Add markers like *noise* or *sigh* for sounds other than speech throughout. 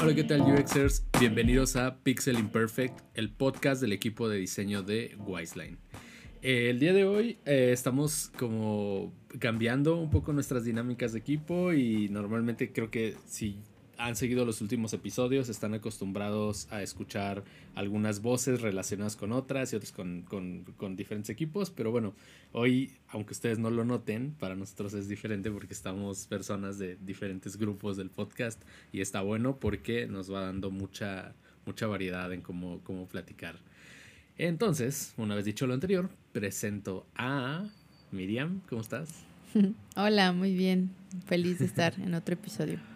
Hola, ¿qué tal UXers? Bienvenidos a Pixel Imperfect, el podcast del equipo de diseño de Wiseline. Eh, el día de hoy eh, estamos como cambiando un poco nuestras dinámicas de equipo y normalmente creo que si han seguido los últimos episodios, están acostumbrados a escuchar algunas voces relacionadas con otras y otras con, con, con, diferentes equipos, pero bueno, hoy, aunque ustedes no lo noten, para nosotros es diferente porque estamos personas de diferentes grupos del podcast y está bueno porque nos va dando mucha, mucha variedad en cómo, cómo platicar. Entonces, una vez dicho lo anterior, presento a Miriam, ¿cómo estás? *laughs* Hola, muy bien, feliz de estar en otro episodio.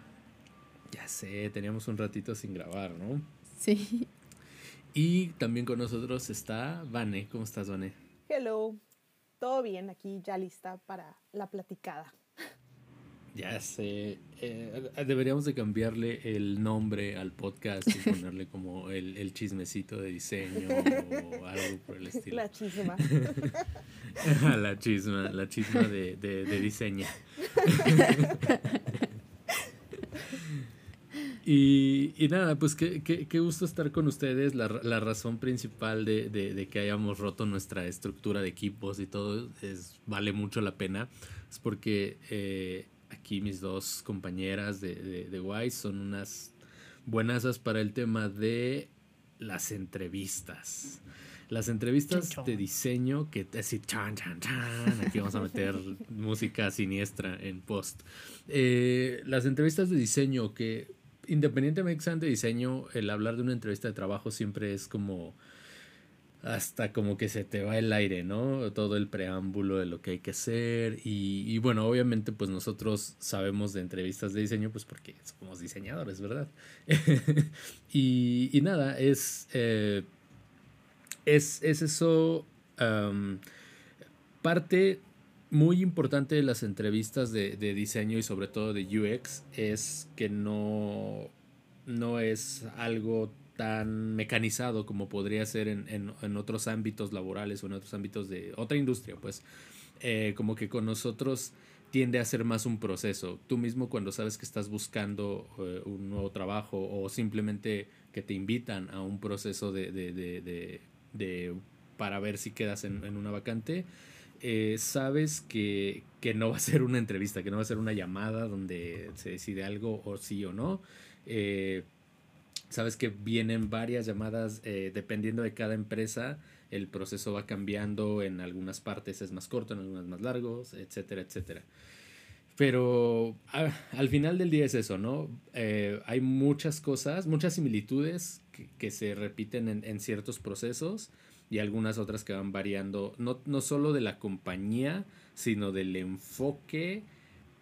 Ya sé, teníamos un ratito sin grabar, ¿no? Sí. Y también con nosotros está Vane. ¿Cómo estás, Vane? Hello. Todo bien, aquí ya lista para la platicada. Ya sé. Eh, deberíamos de cambiarle el nombre al podcast y ponerle como el, el chismecito de diseño o algo por el estilo. La chisma. *laughs* la chisma, la chisma de, de, de diseño. *laughs* Y, y, nada, pues qué, qué, qué, gusto estar con ustedes. La, la razón principal de, de, de, que hayamos roto nuestra estructura de equipos y todo es, vale mucho la pena. Es porque eh, aquí mis dos compañeras de, de, de Wise son unas buenasas para el tema de las entrevistas. Las entrevistas de diseño que así chan chan chan aquí vamos a meter *laughs* música siniestra en post. Eh, las entrevistas de diseño que independientemente que sean de diseño, el hablar de una entrevista de trabajo siempre es como hasta como que se te va el aire, ¿no? Todo el preámbulo de lo que hay que hacer y, bueno, obviamente pues nosotros sabemos de entrevistas de diseño pues porque somos diseñadores, ¿verdad? *laughs* y, y, nada, es, eh, es, es, eso parte muy importante de las entrevistas de, de, diseño y sobre todo de UX es que no, no es algo tan mecanizado como podría ser en, en, en, otros ámbitos laborales o en otros ámbitos de otra industria, pues eh, como que con nosotros tiende a ser más un proceso. Tú mismo cuando sabes que estás buscando eh, un nuevo trabajo o simplemente que te invitan a un proceso de, de, de, para ver si quedas en, en una vacante, eh, sabes que, que, no va a ser una entrevista, que no va a ser una llamada donde se decide algo o sí o no. Eh, sabes que vienen varias llamadas eh, dependiendo de cada empresa. El proceso va cambiando, en algunas partes es más corto, en algunas más largos, etcétera, etcétera. Pero a, al final del día es eso, ¿no? Hay muchas cosas, muchas similitudes que, se repiten en, en ciertos procesos y algunas otras que van variando, no, no solo de la compañía, sino del enfoque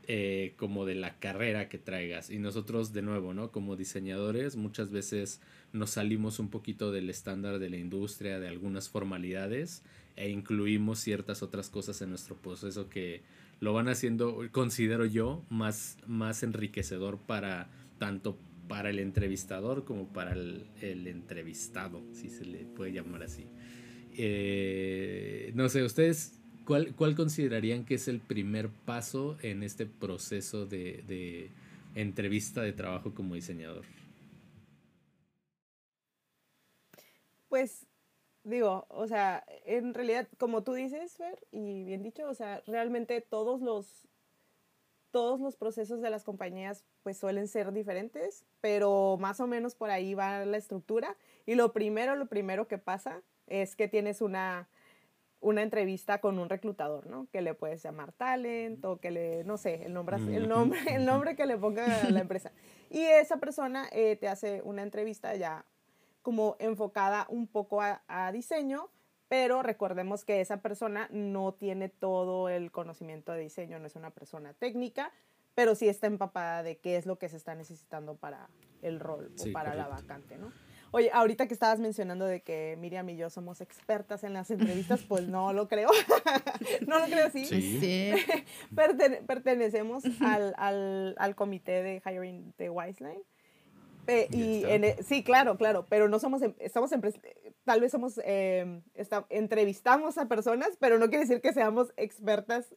eh, como de la carrera que traigas. Y nosotros, de nuevo, ¿no? Como diseñadores, muchas veces nos salimos un poquito del estándar de la industria, de algunas formalidades, e incluimos ciertas otras cosas en nuestro proceso que lo van haciendo, considero yo, más, más enriquecedor para tanto para el entrevistador como para el, el entrevistado, si se le puede llamar así. Eh, no sé, ustedes, ¿cuál, ¿cuál, considerarían que es el primer paso en este proceso de, de entrevista de trabajo como diseñador? Pues digo, o sea, en realidad, como tú dices, Fer, y bien dicho, o sea, realmente todos los todos los procesos de las compañías pues suelen ser diferentes, pero más o menos por ahí va la estructura. Y lo primero, lo primero que pasa es que tienes una, una entrevista con un reclutador, ¿no? Que le puedes llamar talent o que le, no sé, el nombre, el nombre, el *laughs* nombre que le ponga a la empresa. Y esa persona eh, te hace una entrevista ya como enfocada un poco a, a, diseño, pero recordemos que esa persona no tiene todo el conocimiento de diseño, no es una persona técnica, pero sí está empapada de qué es lo que se está necesitando para el rol sí, o para correcto. la vacante, ¿no? Oye, ahorita que estabas mencionando de que Miriam y yo somos expertas en las *laughs* entrevistas, pues no lo creo. *laughs* no lo creo así. Sí. sí. *laughs* Pertene pertenecemos al, al, al, comité de hiring de Wiseline. Eh, y en, e, sí, claro, claro, pero no somos, estamos en, tal vez somos, eh, está, entrevistamos a personas, pero no quiere decir que seamos expertas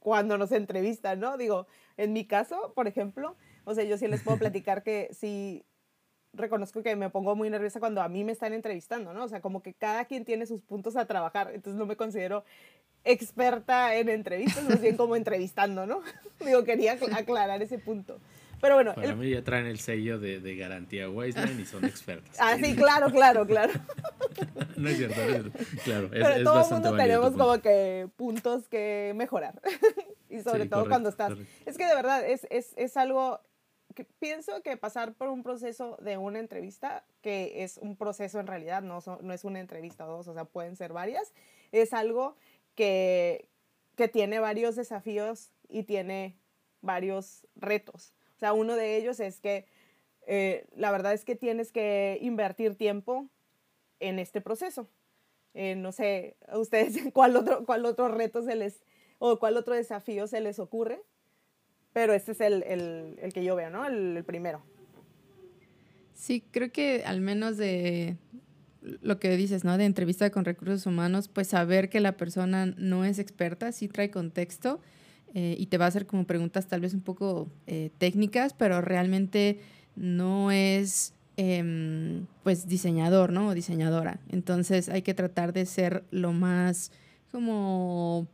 cuando nos entrevistan, ¿no? Digo, en mi caso, por ejemplo, o sea, yo sí les puedo platicar que si reconozco que me pongo muy nerviosa cuando a mí me están entrevistando, ¿no? O sea, como que cada quien tiene sus puntos a trabajar, entonces no me considero experta en entrevistas, más bien como entrevistando, ¿no? *laughs* Digo, quería aclarar ese punto. Pero bueno. Para mí ya traen el sello de, de garantía Wiseman y son expertas. Ah, sí, claro, claro, claro. *laughs* no es cierto, no es cierto. Claro, es, Pero todo el mundo tenemos como que puntos que mejorar. *laughs* y sobre todo cuando estás. Es que de verdad es, es, es algo que pienso que pasar por un proceso de una entrevista, que es un proceso en realidad, no, no es una entrevista o dos, o sea, pueden ser varias, es algo que, que tiene varios desafíos y tiene varios retos. O sea, uno de ellos es que eh, la verdad es que tienes que invertir tiempo en este proceso. Eh, no sé, a ustedes *laughs* cuál otro, cuál otro reto se les, o cuál otro desafío se les ocurre, pero este es el, el, el que yo veo, ¿no? El, primero. Sí, creo que al menos de lo que dices, ¿no? De entrevista con recursos humanos, pues saber que la persona no es experta, sí trae contexto eh, y te va a hacer como preguntas tal vez un poco eh, técnicas, pero realmente no es em, pues diseñador, ¿no? O diseñadora. Entonces hay que tratar de ser lo más como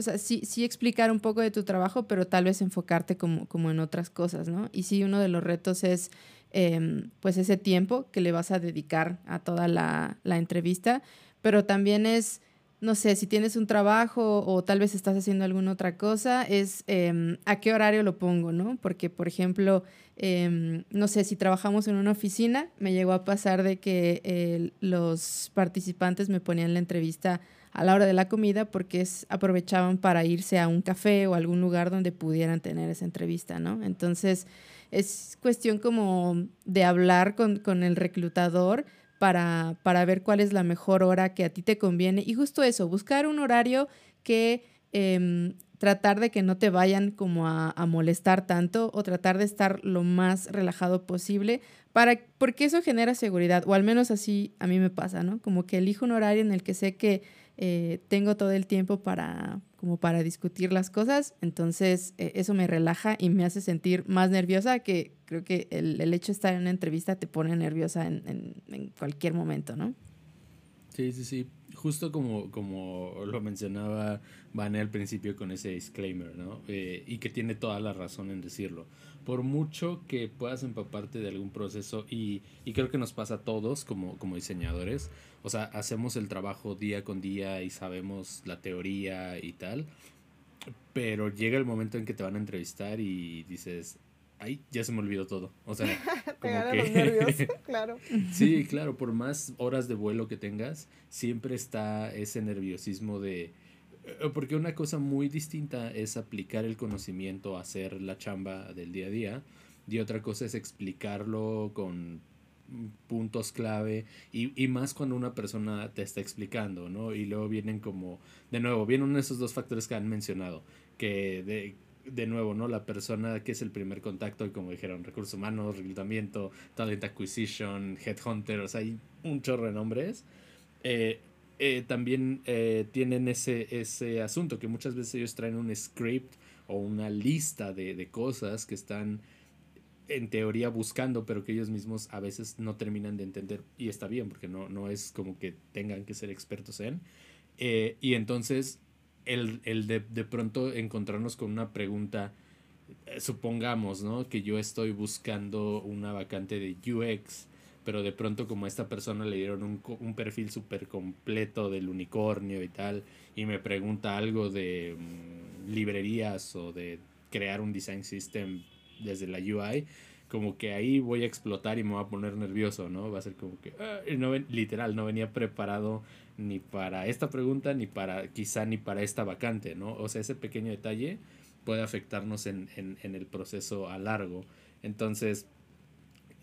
o sea, sí, sí, explicar un poco de tu trabajo, pero tal vez enfocarte como, como en otras cosas, ¿no? Y sí, uno de los retos es, em, pues, ese tiempo que le vas a dedicar a toda la, la, entrevista, pero también es no sé, si tienes un trabajo o tal vez estás haciendo alguna otra cosa, es eh, a qué horario lo pongo, ¿no? Porque, por ejemplo, eh, no sé, si trabajamos en una oficina, me llegó a pasar de que los participantes me ponían la entrevista a la hora de la comida porque es, aprovechaban para irse a un café o algún lugar donde pudieran tener esa entrevista, ¿no? Entonces, es cuestión como de hablar con, con el reclutador para, para ver cuál es la mejor hora que a ti te conviene. Y justo eso, buscar un horario que eh, tratar de que no te vayan como a, a, molestar tanto o tratar de estar lo más relajado posible para, porque eso genera seguridad, o al menos así a mí me pasa, ¿no? Como que elijo un horario en el que sé que eh, tengo todo el tiempo para, como para discutir las cosas, entonces eh, eso me relaja y me hace sentir más nerviosa, que creo que el, el hecho de estar en una entrevista te pone nerviosa en, en, en cualquier momento, ¿no? Sí, sí, sí. Justo como, como lo mencionaba Vane al principio con ese disclaimer, ¿no? Eh, y que tiene toda la razón en decirlo. Por mucho que puedas empaparte de algún proceso, y, y creo que nos pasa a todos como, como diseñadores, o sea, hacemos el trabajo día con día y sabemos la teoría y tal, pero llega el momento en que te van a entrevistar y dices, ay, ya se me olvidó todo. O sea, *laughs* como que... los nervios, *laughs* claro. Sí, claro, por más horas de vuelo que tengas, siempre está ese nerviosismo de... Porque una cosa muy distinta es aplicar el conocimiento a hacer la chamba del día a día y otra cosa es explicarlo con puntos clave y, y, más cuando una persona te está explicando, ¿no? Y luego vienen como, de nuevo, vienen esos dos factores que han mencionado, que de, de nuevo, ¿no? La persona que es el primer contacto, como dijeron, recursos humanos, reclutamiento, talent acquisition, headhunter, o sea, hay un chorro de nombres. Eh, eh, también eh, tienen ese, ese asunto que muchas veces ellos traen un script o una lista de, de cosas que están en teoría buscando, pero que ellos mismos a veces no terminan de entender y está bien, porque no, no es como que tengan que ser expertos en. Eh, y entonces, el, el de, de, pronto encontrarnos con una pregunta, eh, supongamos, ¿no? Que yo estoy buscando una vacante de UX, pero de pronto como a esta persona le dieron un, un perfil súper completo del unicornio y tal, y me pregunta algo de mmm, librerías o de crear un design system desde la UI, como que ahí voy a explotar y me voy a poner nervioso, ¿no? Va a ser como que, ah, no, literal, no venía preparado ni para esta pregunta, ni para, quizá ni para esta vacante, ¿no? O sea, ese pequeño detalle puede afectarnos en, en, en el proceso a largo. Entonces,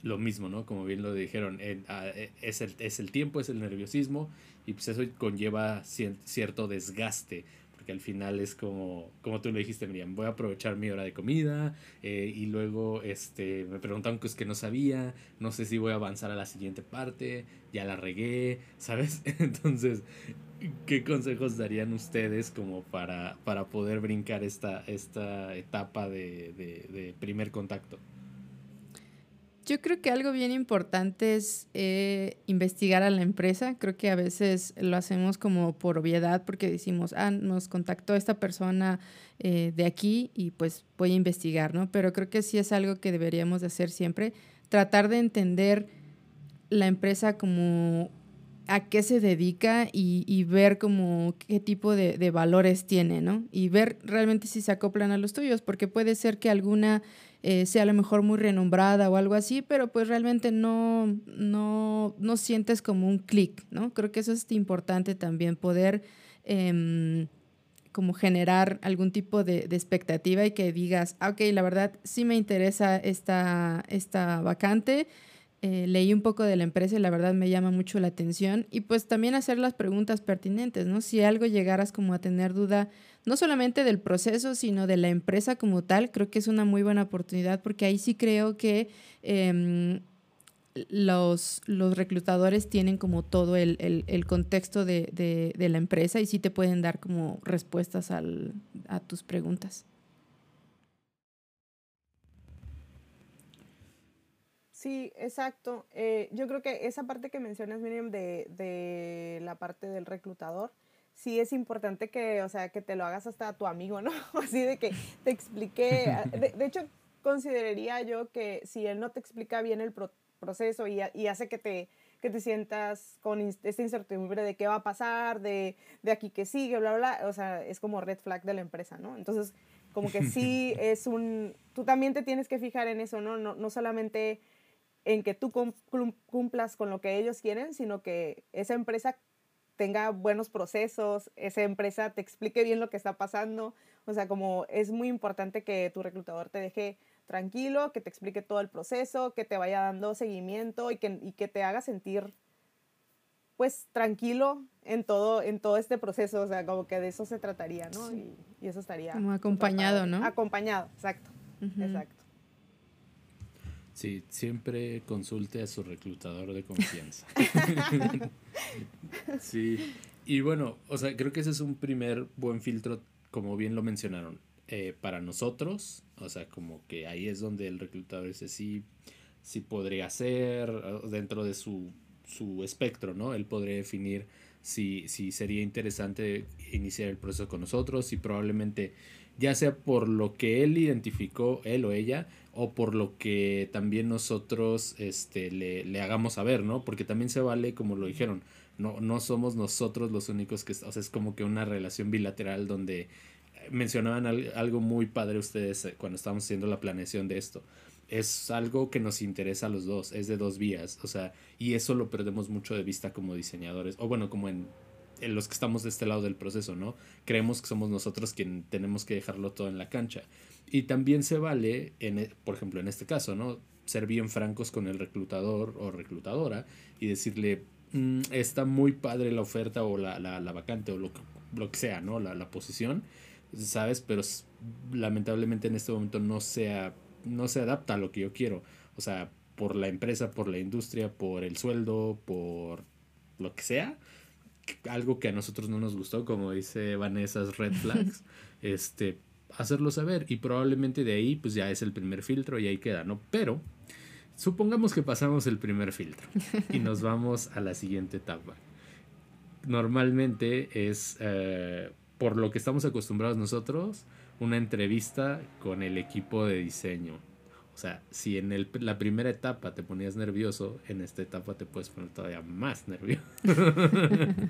lo mismo, ¿no? Como bien lo dijeron, en, a, es, el, es el tiempo, es el nerviosismo y pues eso conlleva cierto desgaste que al final es como, como tú lo dijiste, Miriam, voy a aprovechar mi hora de comida eh, y luego este, me preguntaron cosas que no sabía, no sé si voy a avanzar a la siguiente parte, ya la regué, ¿sabes? *laughs* Entonces, ¿qué consejos darían ustedes como para, para poder brincar esta, esta etapa de, de primer contacto? Yo creo que algo bien importante es eh, investigar a la empresa. Creo que a veces lo hacemos como por obviedad porque decimos, ah, nos contactó esta persona eh, de aquí y pues voy a investigar, ¿no? Pero creo que sí es algo que deberíamos de hacer siempre. Tratar de entender la empresa como a qué se dedica y, ver como qué tipo de, valores tiene, ¿no? Y ver realmente si se acoplan a los tuyos, porque puede ser que alguna eh, sea a lo mejor muy renombrada o algo así, pero pues realmente no, no, no sientes como un clic, ¿no? Creo que eso es importante también, poder em, como generar algún tipo de, expectativa y que digas, ah, ok, la verdad sí me interesa esta, esta vacante, eh, leí un poco de la empresa y la verdad me llama mucho la atención. Y pues también hacer las preguntas pertinentes, ¿no? Si algo llegaras como a tener duda, no solamente del proceso, sino de la empresa como tal, creo que es una muy buena oportunidad porque ahí sí creo que em, los, los reclutadores tienen como todo el, contexto de, la empresa y sí te pueden dar como respuestas a tus preguntas. Sí, exacto. Eh, yo creo que esa parte que mencionas, Miriam, de, de, la parte del reclutador, sí es importante que, o sea, que te lo hagas hasta a tu amigo, ¿no? *laughs* Así de que te explique. De, hecho, consideraría yo que si él no te explica bien el proceso y, y, hace que te, que te sientas con esta incertidumbre de qué va a pasar, de, de aquí que sigue, bla, bla, bla, o sea, es como red flag de la empresa, ¿no? Entonces, como que sí *laughs* es un... Tú también te tienes que fijar en eso, ¿no? No, no solamente en que tú cumplas con lo que ellos quieren, sino que esa empresa tenga buenos procesos, esa empresa te explique bien lo que está pasando. O sea, como es muy importante que tu reclutador te deje tranquilo, que te explique todo el proceso, que te vaya dando seguimiento y que, y que te haga sentir pues tranquilo en todo, en todo este proceso. O sea, como que de eso se trataría, ¿no? Y, eso estaría... Como acompañado, ¿no? Acompañado, exacto. Exacto. Sí, siempre consulte a su reclutador de confianza. *laughs* sí, y bueno, o sea, creo que ese es un primer buen filtro, como bien lo mencionaron, eh, para nosotros, o sea, como que ahí es donde el reclutador dice sí, sí podría ser, dentro de su, su espectro, ¿no? Él podría definir si, si sería interesante iniciar el proceso con nosotros, y probablemente ya sea por lo que él identificó, él o ella, o por lo que también nosotros este, le, le, hagamos saber, ¿no? Porque también se vale, como lo dijeron, no, no somos nosotros los únicos que, o sea, es como que una relación bilateral donde mencionaban algo muy padre ustedes eh, cuando estábamos haciendo la planeación de esto. Es algo que nos interesa a los dos, es de dos vías, o sea, y eso lo perdemos mucho de vista como diseñadores, o bueno, como en en los que estamos de este lado del proceso, ¿no? Creemos que somos nosotros quien tenemos que dejarlo todo en la cancha. Y también se vale, en, e, por ejemplo, en este caso, ¿no? Ser bien francos con el reclutador o reclutadora y decirle, mm, está muy padre la oferta o la, la, vacante o lo, lo, que sea, ¿no? La, la posición, ¿sabes? Pero lamentablemente en este momento no, sea, no se adapta a lo que yo quiero. O sea, por la empresa, por la industria, por el sueldo, por lo que sea algo que a nosotros no nos gustó, como dice Vanessa, red flags, *laughs* este, hacerlo saber y probablemente de ahí pues ya es el primer filtro y ahí queda, ¿no? Pero supongamos que pasamos el primer filtro y nos *laughs* vamos a la siguiente etapa. Normalmente es, eh, por lo que estamos acostumbrados nosotros, una entrevista con el equipo de diseño o sea, si en el, la primera etapa te ponías nervioso, en esta etapa te puedes poner todavía más nervioso. *laughs*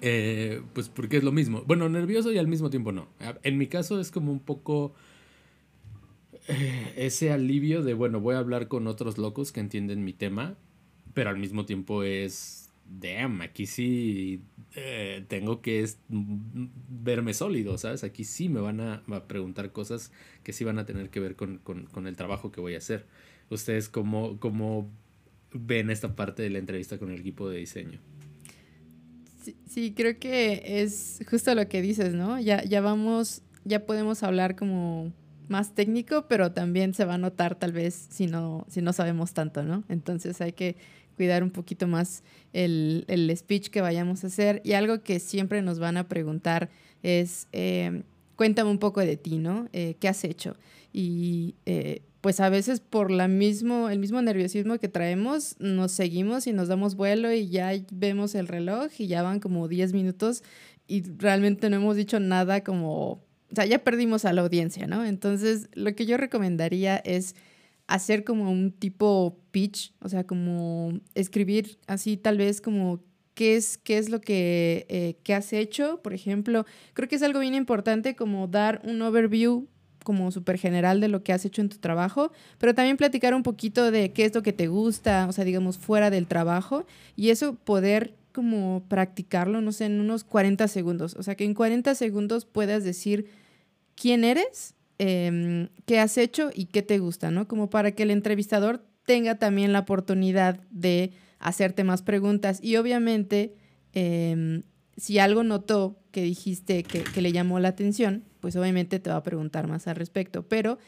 Eh, pues porque es lo mismo. Bueno, nervioso y al mismo tiempo no. En mi caso es como un poco eh, ese alivio de, bueno, voy a hablar con otros locos que entienden mi tema, pero al mismo tiempo es damn, aquí sí eh, tengo que verme sólido, ¿sabes? Aquí sí me van a, preguntar cosas que sí van a tener que ver con, el trabajo que voy a hacer. ¿Ustedes cómo, cómo ven esta parte de la entrevista con el equipo de diseño? Sí, creo que es justo lo que dices, ¿no? Ya, ya vamos, ya podemos hablar como más técnico, pero también se va a notar tal vez si no, si no sabemos tanto, ¿no? Entonces hay que cuidar un poquito más el, speech que vayamos a hacer. Y algo que siempre nos van a preguntar es, eh, cuéntame un poco de ti, ¿no? Eh, ¿Qué has hecho? y eh, pues a veces por la mismo, el mismo nerviosismo que traemos, nos seguimos y nos damos vuelo y ya vemos el reloj y ya van como 10 minutos y realmente no hemos dicho nada como, o sea, ya perdimos a la audiencia, ¿no? Entonces, lo que yo recomendaría es hacer como un tipo pitch, o sea, como escribir así tal vez como qué es, qué es lo que, eh, has hecho, por ejemplo. Creo que es algo bien importante como dar un overview como súper general de lo que has hecho en tu trabajo, pero también platicar un poquito de qué es lo que te gusta, o sea, digamos, fuera del trabajo, y eso poder como practicarlo, no sé, en unos 40 segundos, o sea, que en 40 segundos puedas decir quién eres, em, qué has hecho y qué te gusta, ¿no? Como para que el entrevistador tenga también la oportunidad de hacerte más preguntas y obviamente em, si algo notó que dijiste que, que, le llamó la atención, pues obviamente te va a preguntar más al respecto. Pero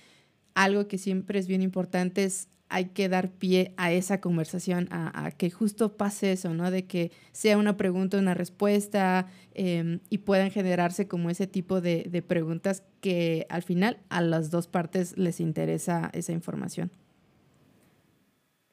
algo que siempre es bien importante es hay que dar pie a esa conversación, a, que justo pase eso, ¿no? De que sea una pregunta, una respuesta em, y puedan generarse como ese tipo de, preguntas que al final a las dos partes les interesa esa información.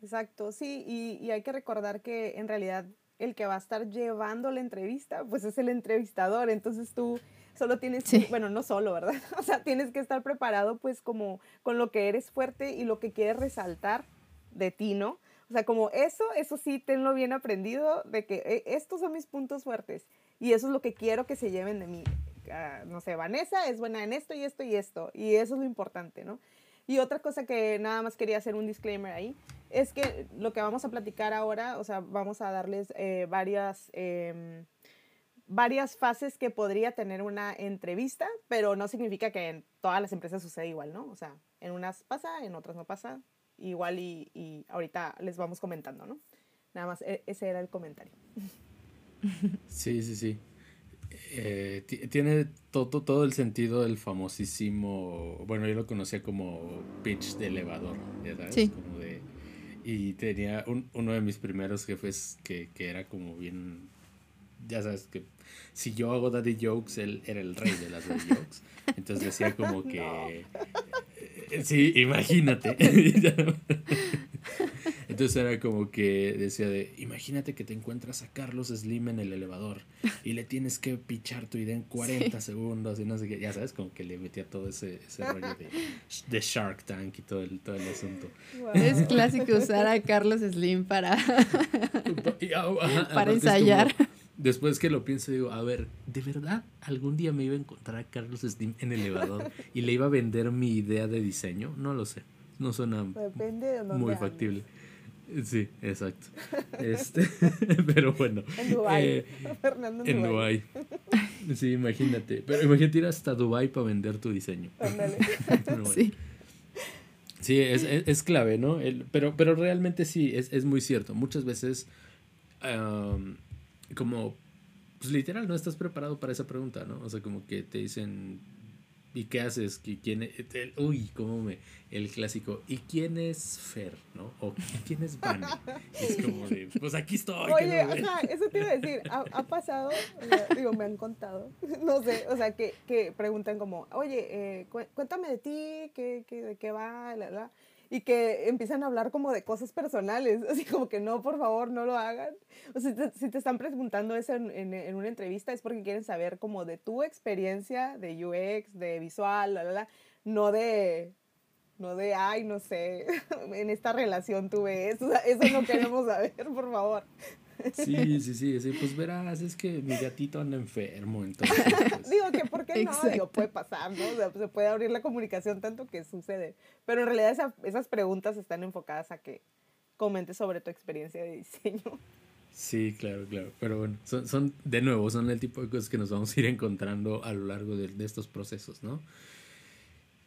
Exacto, sí, y, y hay que recordar que en realidad el que va a estar llevando la entrevista, pues es el entrevistador, entonces tú solo tienes que, bueno, no solo, ¿verdad? *laughs* O sea, tienes que estar preparado pues como con lo que eres fuerte y lo que quieres resaltar de ti, ¿no? O sea, como eso, eso sí, tenlo bien aprendido de que eh, estos son mis puntos fuertes y eso es lo que quiero que se lleven de mí. Ah, no sé, Vanessa es buena en esto y esto y esto y eso es lo importante, ¿no? Y otra cosa que nada más quería hacer un disclaimer ahí, es que lo que vamos a platicar ahora, o sea, vamos a darles eh, varias... Em, varias fases que podría tener una entrevista, pero no significa que en todas las empresas suceda igual, ¿no? O sea, en unas pasa, en otras no pasa, igual y, y ahorita les vamos comentando, ¿no? Nada más, e, ese era el comentario. *laughs* Sí, sí, sí. Eh, tiene todo, todo el sentido el famosísimo, bueno, yo lo conocía como pitch de elevador, ¿verdad? Sí. Como de, y tenía un, uno de mis primeros jefes que, que era como bien ya sabes que si yo hago daddy jokes, él era el rey de las daddy *laughs* jokes. Entonces decía como que... Eh, sí, imagínate. *laughs* Entonces era como que decía de, imagínate que te encuentras a Carlos Slim en el elevador y le tienes que pichar tu idea en 40 segundos y no sé qué, ya sabes, como que le metía todo ese, ese rollo de, Shark Tank y todo el, todo el asunto. Es clásico usar a Carlos Slim para, *laughs* ah, para ensayar después que lo pienso, digo, a ver, ¿de verdad algún día me iba a encontrar a Carlos Slim en el elevador y le iba a vender mi idea de diseño? No lo sé. No suena muy factible. Sí, exacto. Este, *laughs* pero bueno. En Dubái. Eh, Fernando en, Dubái. Sí, imagínate. Pero imagínate ir hasta Dubái para vender tu diseño. *laughs* Sí. Sí, es, es, clave, ¿no? El, pero, pero realmente sí, es, es muy cierto. Muchas veces como, pues literal, no estás preparado para esa pregunta, ¿no? O sea, como que te dicen, ¿y qué haces? ¿Quién es? uy, cómo me, el clásico, ¿y quién es Fer, no? O ¿quién es Vane? Es como de, pues aquí estoy. Oye, o sea, eso te iba a decir, ha, pasado, digo, me han contado, *laughs* no sé, o sea, que, que preguntan como, oye, eh, cuéntame de ti, ¿qué, qué, de qué va, la, la y que empiezan a hablar como de cosas personales, *laughs* así como que no, por favor, no lo hagan. O sea, si te, están preguntando eso en, en, una entrevista es porque quieren saber como de tu experiencia de UX, de visual, la, la, la, no de, no de, ay, no sé, *laughs* en esta relación tuve eso, eso no queremos *laughs* saber, por favor. Sí, sí, sí, sí, pues verás, es que mi gatito anda enfermo, entonces. Pues. Digo que, ¿por qué no? Digo, puede pasar, ¿no? O sea, se puede abrir la comunicación tanto que sucede. Pero en realidad esas preguntas están enfocadas a que comentes sobre tu experiencia de diseño. Sí, claro, claro. Pero bueno, son, son, de nuevo, son el tipo de cosas que nos vamos a ir encontrando a lo largo de, de estos procesos, ¿no?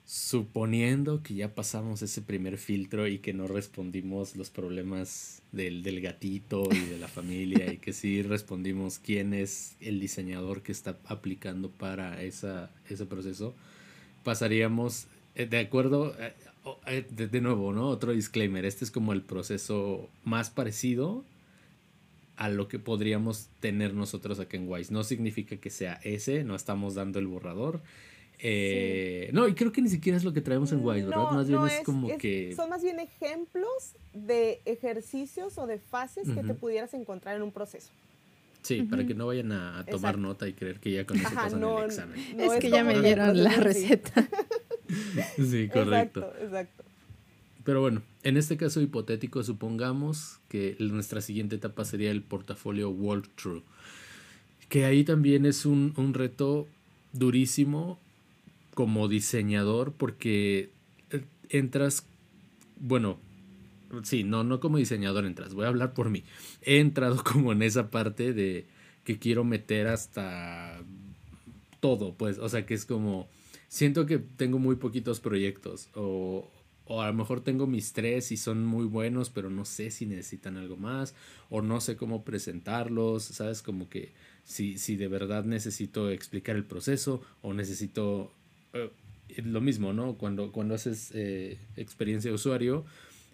Suponiendo que ya pasamos ese primer filtro y que no respondimos los problemas del, del, gatito y de la *laughs* familia y que sí respondimos quién es el diseñador que está aplicando para esa, ese proceso, pasaríamos, eh, de acuerdo, eh, eh, de, de nuevo, ¿no? Otro disclaimer, este es como el proceso más parecido a lo que podríamos tener nosotros aquí en Wise. No significa que sea ese, no estamos dando el borrador Eh, no, y creo que ni siquiera es lo que traemos en Wise, ¿verdad? más bien es, como que... Son más bien ejemplos de ejercicios o de fases que te pudieras encontrar en un proceso. Sí, para que no vayan a, tomar nota y creer que ya con eso pasan el examen. es, que ya me dieron la receta. *laughs* *laughs* sí, correcto. Exacto, exacto. Pero bueno, en este caso hipotético, supongamos que nuestra siguiente etapa sería el portafolio walkthrough. Que ahí también es un, un reto durísimo como diseñador porque eh, entras, bueno, sí, no, no como diseñador entras, voy a hablar por mí. He entrado *laughs* como en esa parte de que quiero meter hasta todo, pues, o sea, que es como, siento que tengo muy poquitos proyectos o, o a lo mejor tengo mis tres y son muy buenos, pero no sé si necesitan algo más o no sé cómo presentarlos, ¿sabes? Como que si, si de verdad necesito explicar el proceso o necesito eh, lo mismo, ¿no? Cuando, cuando haces eh, experiencia de usuario,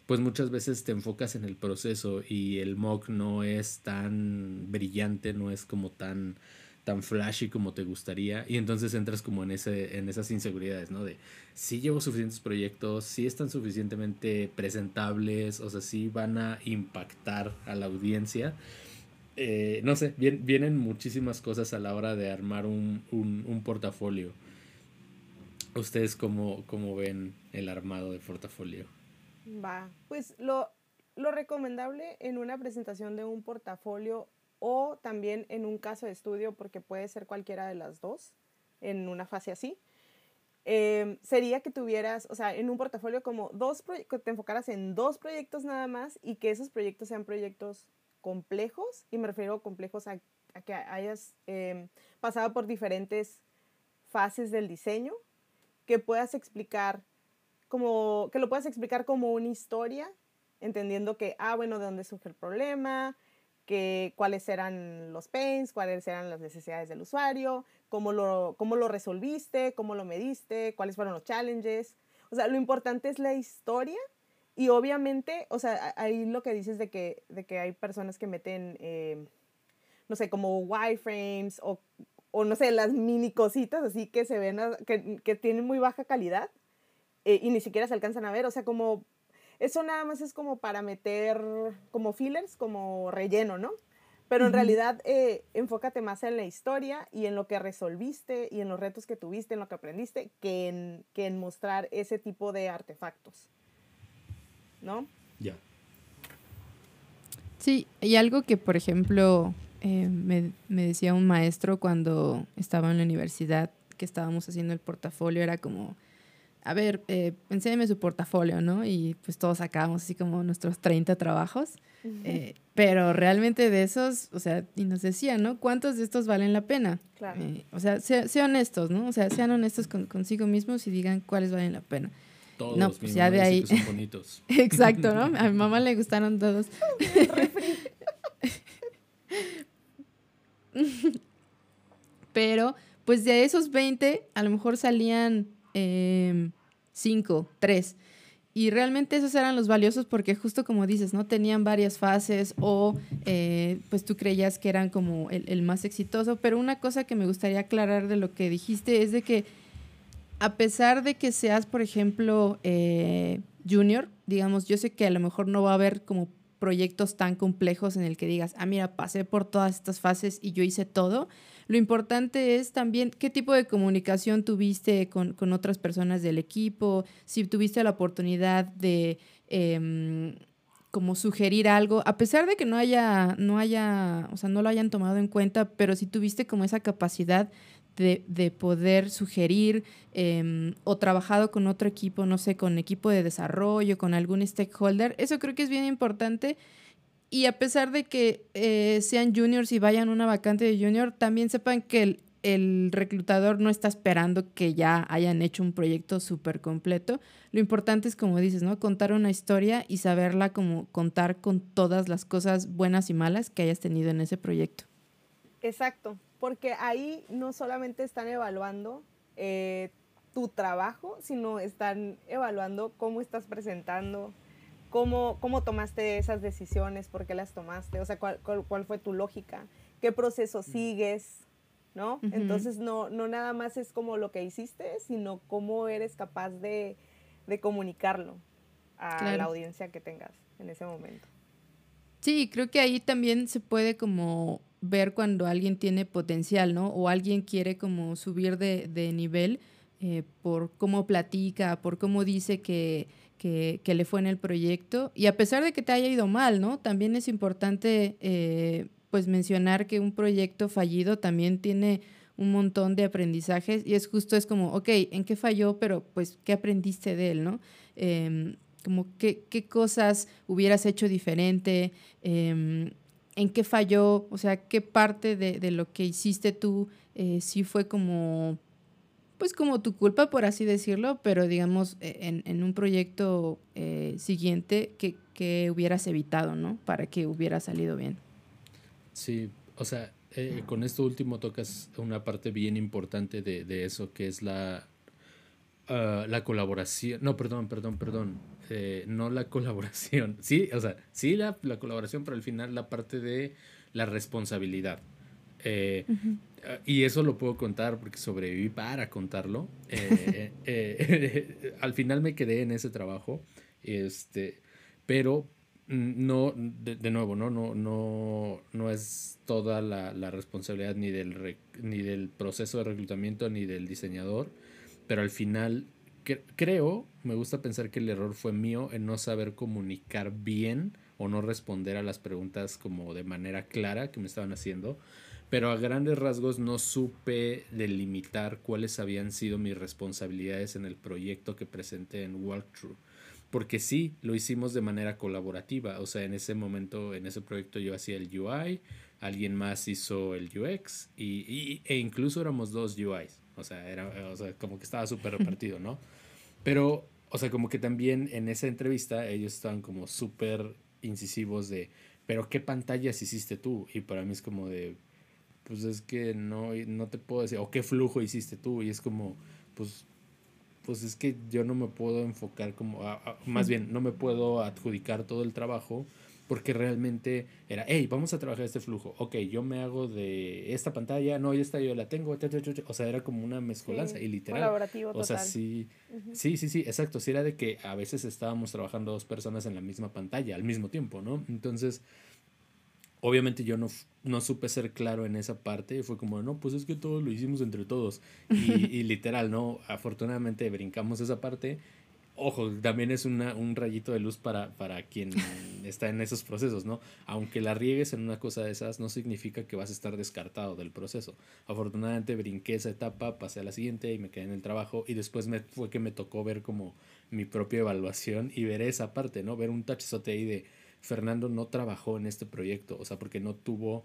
pues muchas veces te enfocas en el proceso y el mock no es tan brillante, no es como tan tan flashy como te gustaría y entonces entras como en ese en esas inseguridades, ¿no? De si llevo suficientes proyectos, si están suficientemente presentables, o sea, si van a impactar a la audiencia. Eh, no sé, vienen muchísimas cosas a la hora de armar un, un, un portafolio. ¿Ustedes cómo, cómo ven el armado de portafolio? Va, pues lo, lo recomendable en una presentación de un portafolio o también en un caso de estudio, porque puede ser cualquiera de las dos en una fase así, em, sería que tuvieras, o sea, en un portafolio como dos, que te enfocaras en dos proyectos nada más y que esos proyectos sean proyectos complejos, y me refiero complejos a, que hayas em, pasado por diferentes fases del diseño, que puedas explicar como, que lo puedas explicar como una historia, entendiendo que, ah, bueno, de dónde surge el problema, que cuáles eran los pains, cuáles eran las necesidades del usuario, cómo lo, cómo lo resolviste, cómo lo mediste, cuáles fueron los challenges. O sea, lo importante es la historia y obviamente, o sea, ahí lo que dices de que, de que hay personas que meten, eh, no sé, como wireframes o o no sé, las mini cositas así que se ven, que, que tienen muy baja calidad eh, y ni siquiera se alcanzan a ver, o sea, como, eso nada más es como para meter como fillers, como relleno, ¿no? Pero en realidad eh, enfócate más en la historia y en lo que resolviste y en los retos que tuviste, en lo que aprendiste, que en, que en mostrar ese tipo de artefactos. ¿No? Ya. Sí, y algo que, por ejemplo, eh, me, me, decía un maestro cuando estaba en la universidad que estábamos haciendo el portafolio, era como, a ver, eh, enséñame su portafolio, ¿no? Y pues todos sacábamos así como nuestros 30 trabajos, eh, pero realmente de esos, o sea, y nos decía, ¿no? ¿Cuántos de estos valen la pena? Claro. Eh, o sea, sean honestos, ¿no? O sea, sean honestos con, consigo mismos y digan cuáles valen la pena. Todos, no, pues ya de ahí. Son bonitos. *laughs* Exacto, ¿no? *laughs* A mi mamá le gustaron todos. *laughs* *laughs* Pero, pues de esos 20, a lo mejor salían 5, em, 3. Y realmente esos eran los valiosos porque justo como dices, ¿no? Tenían varias fases o eh, pues tú creías que eran como el, más exitoso. Pero una cosa que me gustaría aclarar de lo que dijiste es de que a pesar de que seas, por ejemplo, eh, junior, digamos, yo sé que a lo mejor no va a haber como proyectos tan complejos en el que digas, ah, mira, pasé por todas estas fases y yo hice todo. Lo importante es también qué tipo de comunicación tuviste con, otras personas del equipo, si tuviste la oportunidad de em, como sugerir algo, a pesar de que no haya, no haya, o sea, no lo hayan tomado en cuenta, pero si tuviste como esa capacidad de, poder sugerir em, o trabajado con otro equipo, no sé, con equipo de desarrollo, con algún stakeholder. Eso creo que es bien importante. Y a pesar de que eh, sean juniors y vayan una vacante de junior, también sepan que el, el reclutador no está esperando que ya hayan hecho un proyecto súper completo. Lo importante es, como dices, ¿no? Contar una historia y saberla como contar con todas las cosas buenas y malas que hayas tenido en ese proyecto. Exacto porque ahí no solamente están evaluando eh, tu trabajo, sino están evaluando cómo estás presentando, cómo, cómo tomaste esas decisiones, por qué las tomaste, o sea, cuál, cuál, fue tu lógica, qué proceso sigues, ¿no? Entonces no, no nada más es como lo que hiciste, sino cómo eres capaz de, comunicarlo a la audiencia que tengas en ese momento. Sí, creo que ahí también se puede como ver cuando alguien tiene potencial, ¿no? O alguien quiere como subir de, de nivel eh, por cómo platica, por cómo dice que, que, le fue en el proyecto. Y a pesar de que te haya ido mal, ¿no? También es importante eh, pues mencionar que un proyecto fallido también tiene un montón de aprendizajes y es justo, es como, ok, ¿en qué falló? Pero pues, ¿qué aprendiste de él, no? Em, como, ¿qué, ¿qué, cosas hubieras hecho diferente? ¿En qué falló? O sea, ¿qué parte de, de lo que hiciste tú eh, sí fue como pues como tu culpa, por así decirlo, pero digamos e, en, un proyecto eh, siguiente que, que, hubieras evitado, ¿no? Para que hubiera salido bien. Sí, o sea, eh, con esto último tocas una parte bien importante de, eso, que es la, ah, la colaboración. No, perdón, perdón, perdón. Eh, no la *laughs* colaboración. Sí, o sea, sí la, la colaboración, pero al final la parte de la responsabilidad. Eh, y eso lo puedo contar porque sobreviví para contarlo. *laughs* Eh, al final me quedé en ese trabajo, este, pero no, de, nuevo, ¿no? No, no, no es toda la, la responsabilidad ni del, ni del proceso de reclutamiento ni del diseñador, pero al final creo, me gusta pensar que el error fue mío en no saber comunicar bien o no responder a las preguntas como de manera clara que me estaban haciendo pero a grandes rasgos no supe delimitar cuáles habían sido mis responsabilidades en el proyecto que presenté en Walkthrough. Porque sí, lo hicimos de manera colaborativa, o sea, en ese momento, en ese proyecto yo hacía el UI, alguien más hizo el UX y, e incluso éramos dos UIs, o sea, era, o sea como que estaba súper repartido, ¿no? Pero, o sea, como que también en esa entrevista ellos estaban como súper incisivos de, pero ¿qué pantallas hiciste tú? Y para mí es como de, pues es que no, no te puedo decir, o qué flujo hiciste tú, y es como, pues, pues es que yo no me puedo enfocar como, más bien, no me puedo adjudicar todo el trabajo, porque realmente era, hey, vamos a trabajar este flujo, ok, yo me hago de esta pantalla, no, esta yo la tengo, o sea, era como una mezcolanza y literal. Colaborativo o sea, sí, sí, sí, sí, exacto, sí era de que a veces estábamos trabajando dos personas en la misma pantalla al mismo tiempo, ¿no? Entonces, obviamente yo no, no supe ser claro en esa parte. Fue como, no, pues es que todo lo hicimos entre todos. Y, *laughs* literal, ¿no? Afortunadamente brincamos esa parte. Ojo, también es una, un rayito de luz para, para quien *laughs* está en esos procesos, ¿no? Aunque la riegues en una cosa de esas, no significa que vas a estar descartado del proceso. Afortunadamente brinqué esa etapa, pasé a la siguiente y me quedé en el trabajo. Y después me, fue que me tocó ver como mi propia evaluación y ver esa parte, ¿no? Ver un tachizote ahí de Fernando no trabajó en este proyecto, o sea, porque no tuvo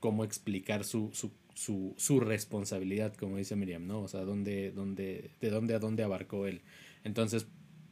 cómo explicar su, su, su, su responsabilidad, como dice Miriam, ¿no? O sea, dónde, dónde, de dónde a dónde abarcó él. Entonces,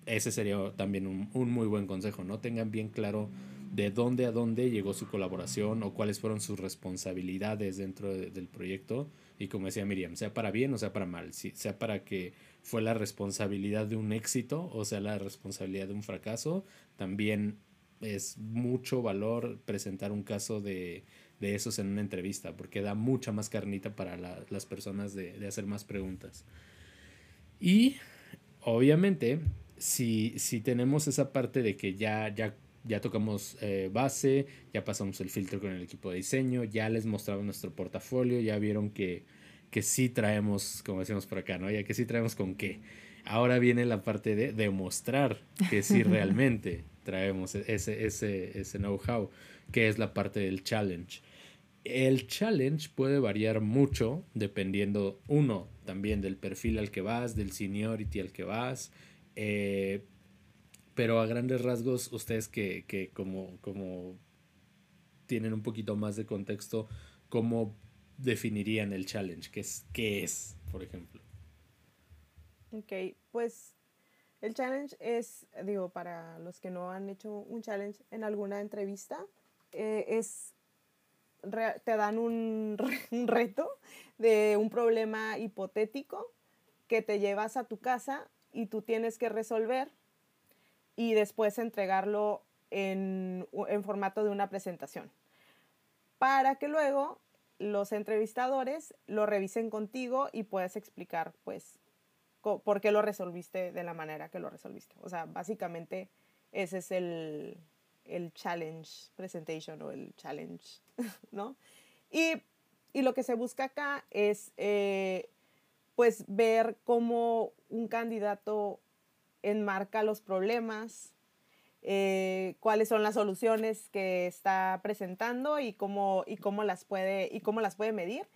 ese sería también un, un, muy buen consejo, ¿no? Tengan bien claro de dónde a dónde llegó su colaboración o cuáles fueron sus responsabilidades dentro del proyecto. Y como decía Miriam, sea para bien o sea para mal, sea para que fue la responsabilidad de un éxito o sea la responsabilidad de un fracaso, también es mucho valor presentar un caso de, esos en una entrevista, porque da mucha más carnita para las personas de, hacer más preguntas. Y obviamente, si, si tenemos esa parte de que ya, ya, ya tocamos eh, base, ya pasamos el filtro con el equipo de diseño, ya les mostramos nuestro portafolio, ya vieron que, que sí traemos, como decimos por acá, ¿no? Ya que sí traemos con qué. Ahora viene la parte de demostrar que sí *laughs* realmente traemos e-, ese, ese, ese know-how, que es la parte del challenge. El challenge puede variar mucho dependiendo, uno, también del perfil al que vas, del seniority al que vas, eh, pero a grandes rasgos, ustedes que, que como, como tienen un poquito más de contexto, ¿cómo definirían el challenge? ¿Qué es, qué es por ejemplo? Ok, pues el challenge es, digo, para los que no han hecho un challenge en alguna entrevista, eh, es, te dan *laughs* un, reto de un problema hipotético que te llevas a tu casa y tú tienes que resolver y después entregarlo en, en, formato de una presentación. Para que luego los entrevistadores lo revisen contigo y puedes explicar, pues, por qué lo resolviste de la manera que lo resolviste. O sea, básicamente ese es el, el challenge presentation o el challenge, *laughs* ¿no? Y, y lo que se busca acá es, eh, pues, ver cómo un candidato enmarca los problemas, eh, cuáles son las soluciones que está presentando y cómo, y cómo, las, puede, y cómo las puede medir.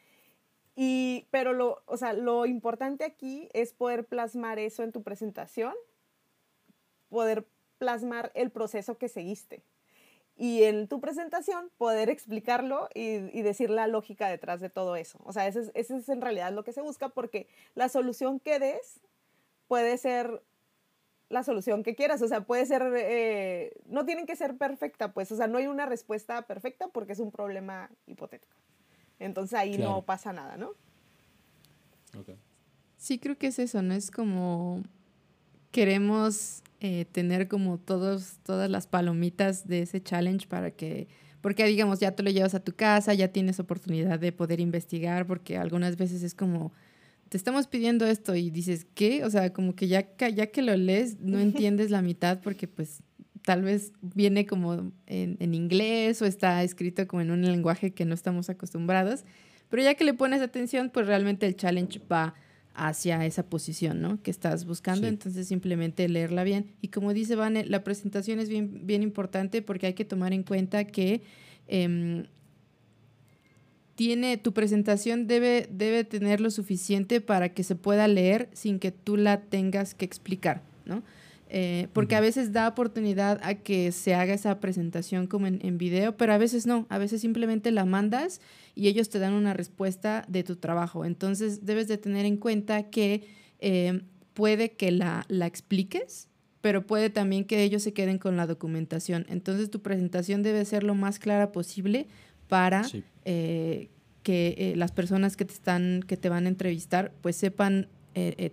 Y, pero lo, o sea, lo importante aquí es poder plasmar eso en tu presentación, poder plasmar el proceso que seguiste. Y en tu presentación poder explicarlo y, y decir la lógica detrás de todo eso. O sea, ese es, ese es en realidad lo que se busca porque la solución que des puede ser la solución que quieras. O sea, puede ser, eh, no tienen que ser perfecta, pues, o sea, no hay una respuesta perfecta porque es un problema hipotético. Entonces ahí no pasa nada, ¿no? Sí, creo que es eso, ¿no? Es como queremos eh, tener como todos, todas las palomitas de ese challenge para que, porque digamos, ya tú lo llevas a tu casa, ya tienes oportunidad de poder investigar, porque algunas veces es como te estamos pidiendo esto y dices, ¿qué? O sea, como que ya, ya que lo lees, no entiendes la mitad porque pues tal vez viene como en, en, inglés o está escrito como en un lenguaje que no estamos acostumbrados, pero ya que le pones atención, pues realmente el challenge va hacia esa posición, ¿no? Que estás buscando, entonces simplemente leerla bien. Y como dice Vane, la presentación es bien, bien importante porque hay que tomar en cuenta que eh, tiene, tu presentación debe, debe tener lo suficiente para que se pueda leer sin que tú la tengas que explicar, ¿no? Eh, porque a veces da oportunidad a que se haga esa presentación como en, en, video, pero a veces no, a veces simplemente la mandas y ellos te dan una respuesta de tu trabajo. Entonces debes de tener en cuenta que eh, puede que la, la expliques, pero puede también que ellos se queden con la documentación. Entonces tu presentación debe ser lo más clara posible para eh, que las personas que te, están, que te van a entrevistar pues sepan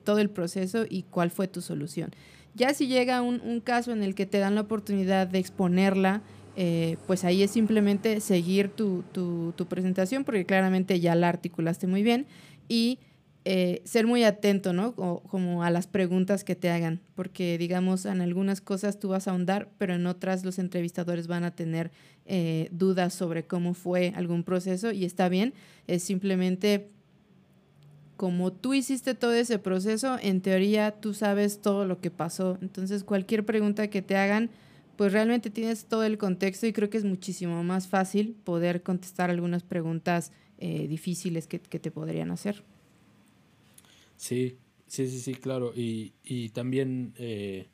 todo el proceso y cuál fue tu solución. Ya si llega un, un caso en el que te dan la oportunidad de exponerla, pues ahí es simplemente seguir tu, tu, tu, presentación porque claramente ya la articulaste muy bien y eh, ser muy atento, ¿no? como a las preguntas que te hagan, porque digamos, en algunas cosas tú vas a ahondar, pero en otras los entrevistadores van a tener eh, dudas sobre cómo fue algún proceso y está bien, es simplemente como tú hiciste todo ese proceso, en teoría tú sabes todo lo que pasó, entonces cualquier pregunta que te hagan, pues realmente tienes todo el contexto y creo que es muchísimo más fácil poder contestar algunas preguntas eh, difíciles que, que te podrían hacer. Sí, sí, sí, sí, claro. Y, y también, eh,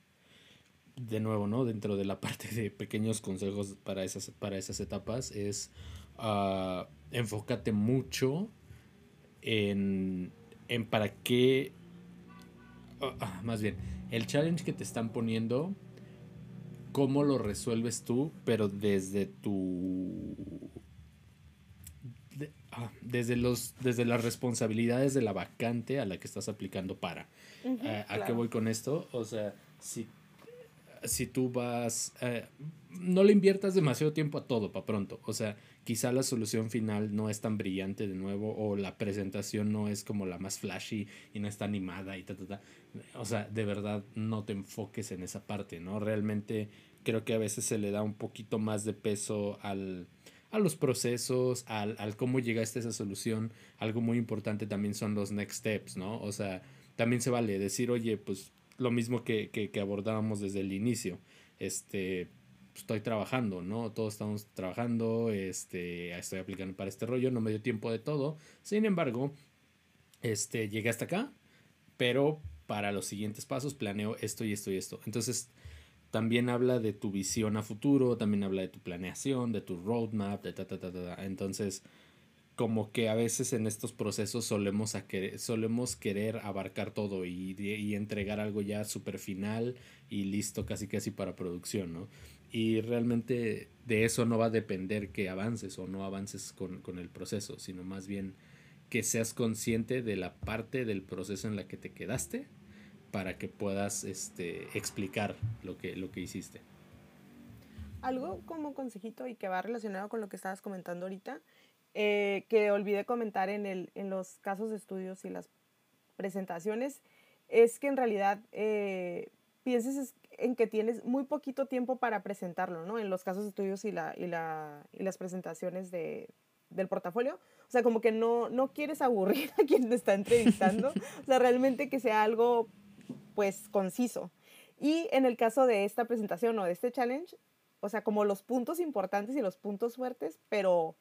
de nuevo, ¿no? Dentro de la *laughs* parte de pequeños consejos para esas, para esas etapas es uh, enfócate mucho en, en para qué, uh, más bien, el challenge que te están poniendo, cómo lo resuelves tú, pero desde tu Ah, desde, los, desde las responsabilidades de la vacante a la que estás aplicando para. Eh, ¿A qué voy con esto? O sea, si, si tú vas... Eh, no le inviertas demasiado tiempo a todo para pronto. O sea, quizá la solución final no es tan brillante de nuevo o la presentación no es como la más flashy y no está animada y ta, ta, ta. O sea, de verdad no te enfoques en esa parte, ¿no? Realmente creo que a veces se le da un poquito más de peso al a los procesos, al, al cómo llegaste a esa solución. Algo muy importante también son los next steps, ¿no? O sea, también se vale decir, oye, pues lo mismo que, que, abordábamos desde el inicio. Este, estoy trabajando, ¿no? Todos estamos trabajando, este, estoy aplicando para este rollo, no me dio tiempo de todo. Sin embargo, este, llegué hasta acá, pero para los siguientes pasos planeo esto y esto y esto. Entonces, también habla de tu visión a futuro, también habla de tu planeación, de tu roadmap, de ta, ta, ta, ta. Entonces, como que a veces en estos procesos solemos, a querer, solemos querer abarcar todo y, y entregar algo ya súper final y listo casi casi para producción, ¿no? Y realmente de eso no va a depender que avances o no avances con, con el proceso, sino más bien que seas consciente de la parte del proceso en la que te quedaste para que puedas este, explicar lo que, lo que hiciste. Algo como consejito y que va relacionado con lo que estabas comentando ahorita eh, que olvidé comentar en, el, en los casos de estudios y las presentaciones es que en realidad eh, pienses en que tienes muy poquito tiempo para presentarlo, ¿no? En los casos de estudios y, la, y, la, y las presentaciones de, del portafolio. O sea, como que no, no quieres aburrir a quien te está entrevistando. *laughs* o sea, realmente que sea algo, pues, conciso. Y en el caso de esta presentación o de este challenge, o sea, como los puntos importantes y los puntos fuertes, pero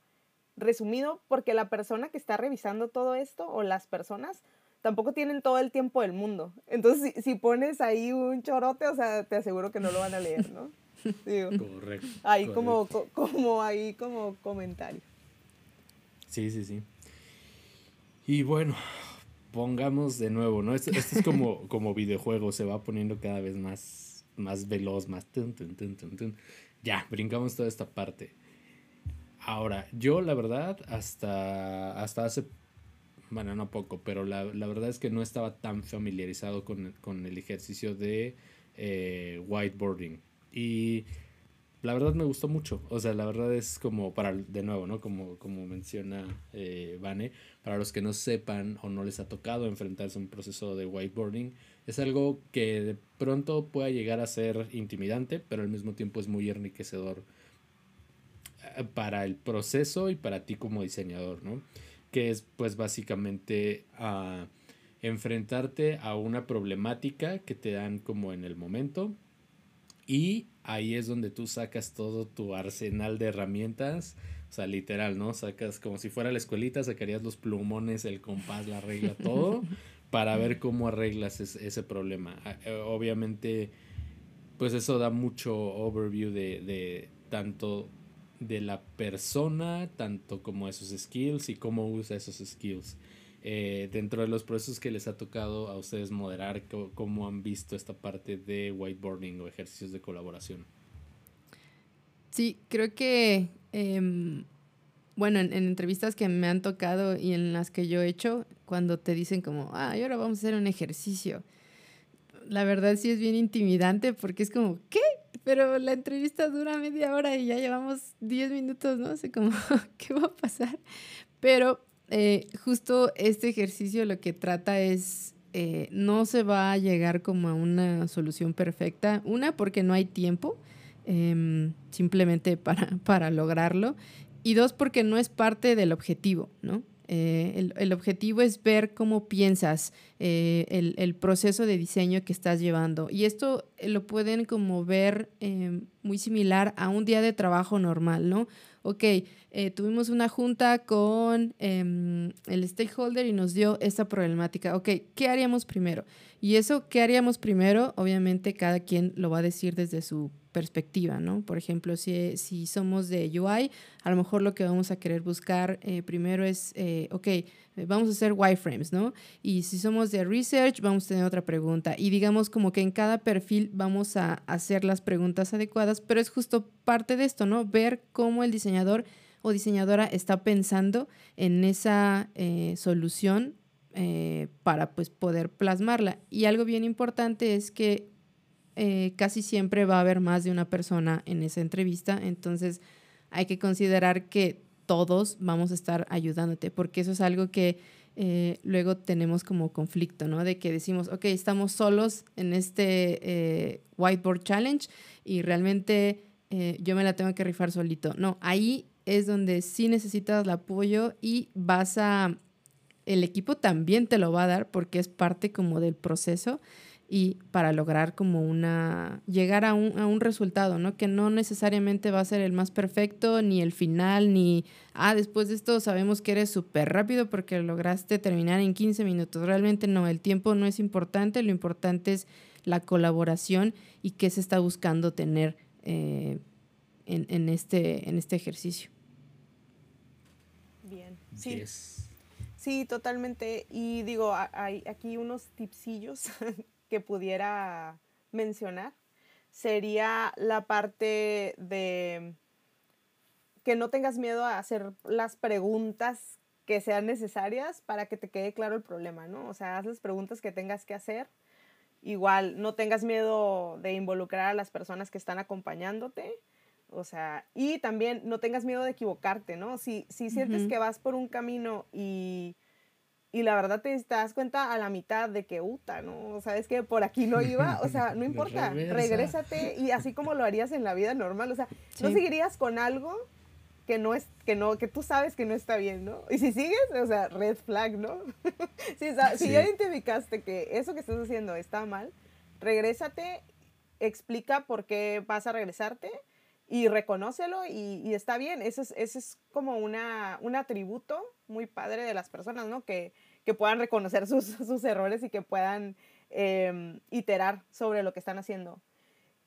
resumido, porque la persona que está revisando todo esto o las personas tampoco tienen todo el tiempo del mundo. Entonces, si, pones ahí un chorote, o sea, te aseguro que no lo van a leer, ¿no? *laughs* correcto. Ahí Como, como, ahí como comentario. Sí, sí, sí. Y bueno, pongamos de nuevo, ¿no? Esto, es como, *laughs* como videojuego, se va poniendo cada vez más, más veloz, más... ya, brincamos toda esta parte. Ahora, yo la verdad, hasta, hasta hace, bueno, no poco, pero la, verdad es que no estaba tan familiarizado con, el ejercicio de eh, whiteboarding. Y la verdad me gustó mucho. O sea, la verdad es como para, de nuevo, ¿no? Como, como menciona eh, Vane, para los que no sepan o no les ha tocado enfrentarse a un proceso de whiteboarding, es algo que de pronto pueda llegar a ser intimidante, pero al mismo tiempo es muy enriquecedor para el proceso y para ti como diseñador, ¿no? Que es pues básicamente a enfrentarte a una problemática que te dan como en el momento y ahí es donde tú sacas todo tu arsenal de herramientas, o sea, literal, ¿no? Sacas como si fuera la escuelita, sacarías los plumones, el compás, la regla, todo, *laughs* para ver cómo arreglas ese problema. Ah, eh, obviamente, pues eso da mucho overview de, de tanto de la persona, tanto como esos skills y cómo usa esos skills. Eh, dentro de los procesos que les ha tocado a ustedes moderar, ¿cómo han visto esta parte de whiteboarding o ejercicios de colaboración? Sí, creo que, em, bueno, en, entrevistas que me han tocado y en las que yo he hecho, cuando te dicen como, ah, y ahora vamos a hacer un ejercicio, la verdad sí es bien intimidante porque es como, ¿qué? Pero la entrevista dura media hora y ya llevamos 10 minutos, ¿no? sé cómo *laughs* ¿qué va a pasar? Pero eh, justo este ejercicio lo que trata es, eh, no se va a llegar como a una solución perfecta. Una, porque no hay tiempo, em, simplemente para, *laughs* para lograrlo. Y dos, porque no es parte del objetivo, ¿no? Eh, el, objetivo es ver cómo piensas eh, el, proceso de diseño que estás llevando. Y esto eh, lo pueden como ver muy similar a un día de trabajo normal, ¿no? Ok, tuvimos una junta con em, el stakeholder y nos dio esta problemática. Ok, ¿qué haríamos primero? Y eso, ¿qué haríamos primero? Obviamente cada quien lo va a decir desde su perspectiva, ¿no? Por ejemplo, si, si somos de UI, a lo mejor lo que vamos a querer buscar eh, primero es, eh, ok, vamos a hacer wireframes, ¿no? Y si somos de research, vamos a tener otra pregunta. Y digamos como que en cada perfil vamos a hacer las preguntas adecuadas, pero es justo parte de esto, ¿no? Ver cómo el diseñador o diseñadora está pensando en esa eh, solución para pues poder plasmarla. Y algo bien importante es que eh, casi siempre va a haber más de una persona en esa entrevista, entonces hay que considerar que todos vamos a estar ayudándote, porque eso es algo que eh, luego tenemos como conflicto, ¿no? De que decimos, ok, estamos solos en este eh, Whiteboard Challenge y realmente yo me la tengo que rifar solito. No, ahí es donde sí necesitas el apoyo y vas a, el equipo también te lo va a dar porque es parte como del proceso y para lograr como una, llegar a un, a un, resultado, ¿no? Que no necesariamente va a ser el más perfecto, ni el final, ni, ah, después de esto sabemos que eres súper rápido porque lograste terminar en 15 minutos. Realmente no, el tiempo no es importante, lo importante es la colaboración y qué se está buscando tener eh, en, en, este, en este ejercicio. Bien, sí. Sí, totalmente. Y digo, hay aquí unos tipsillos *laughs* que pudiera mencionar sería la parte de que no tengas miedo a hacer las preguntas que sean necesarias para que te quede claro el problema, ¿no? O sea, haz las preguntas que tengas que hacer. Igual, no tengas miedo de involucrar a las personas que están acompañándote. O sea, y también no tengas miedo de equivocarte, ¿no? Si, si sientes que vas por un camino y, y la verdad te, das cuenta a la mitad de que, uta, ¿no? O sea, es que por aquí no iba, o sea, no *laughs* importa, regrésate y así como lo harías en la vida normal, o sea, no seguirías con algo que no es, que no, que tú sabes que no está bien, ¿no? Y si sigues, o sea, red flag, ¿no? *laughs* si, si ya identificaste que eso que estás haciendo está mal, regrésate, explica por qué vas a regresarte y reconócelo y, y está bien. Eso es, eso es como una, un atributo muy padre de las personas, ¿no? Que, que puedan reconocer *laughs* sus, sus, errores y que puedan em, iterar sobre lo que están haciendo.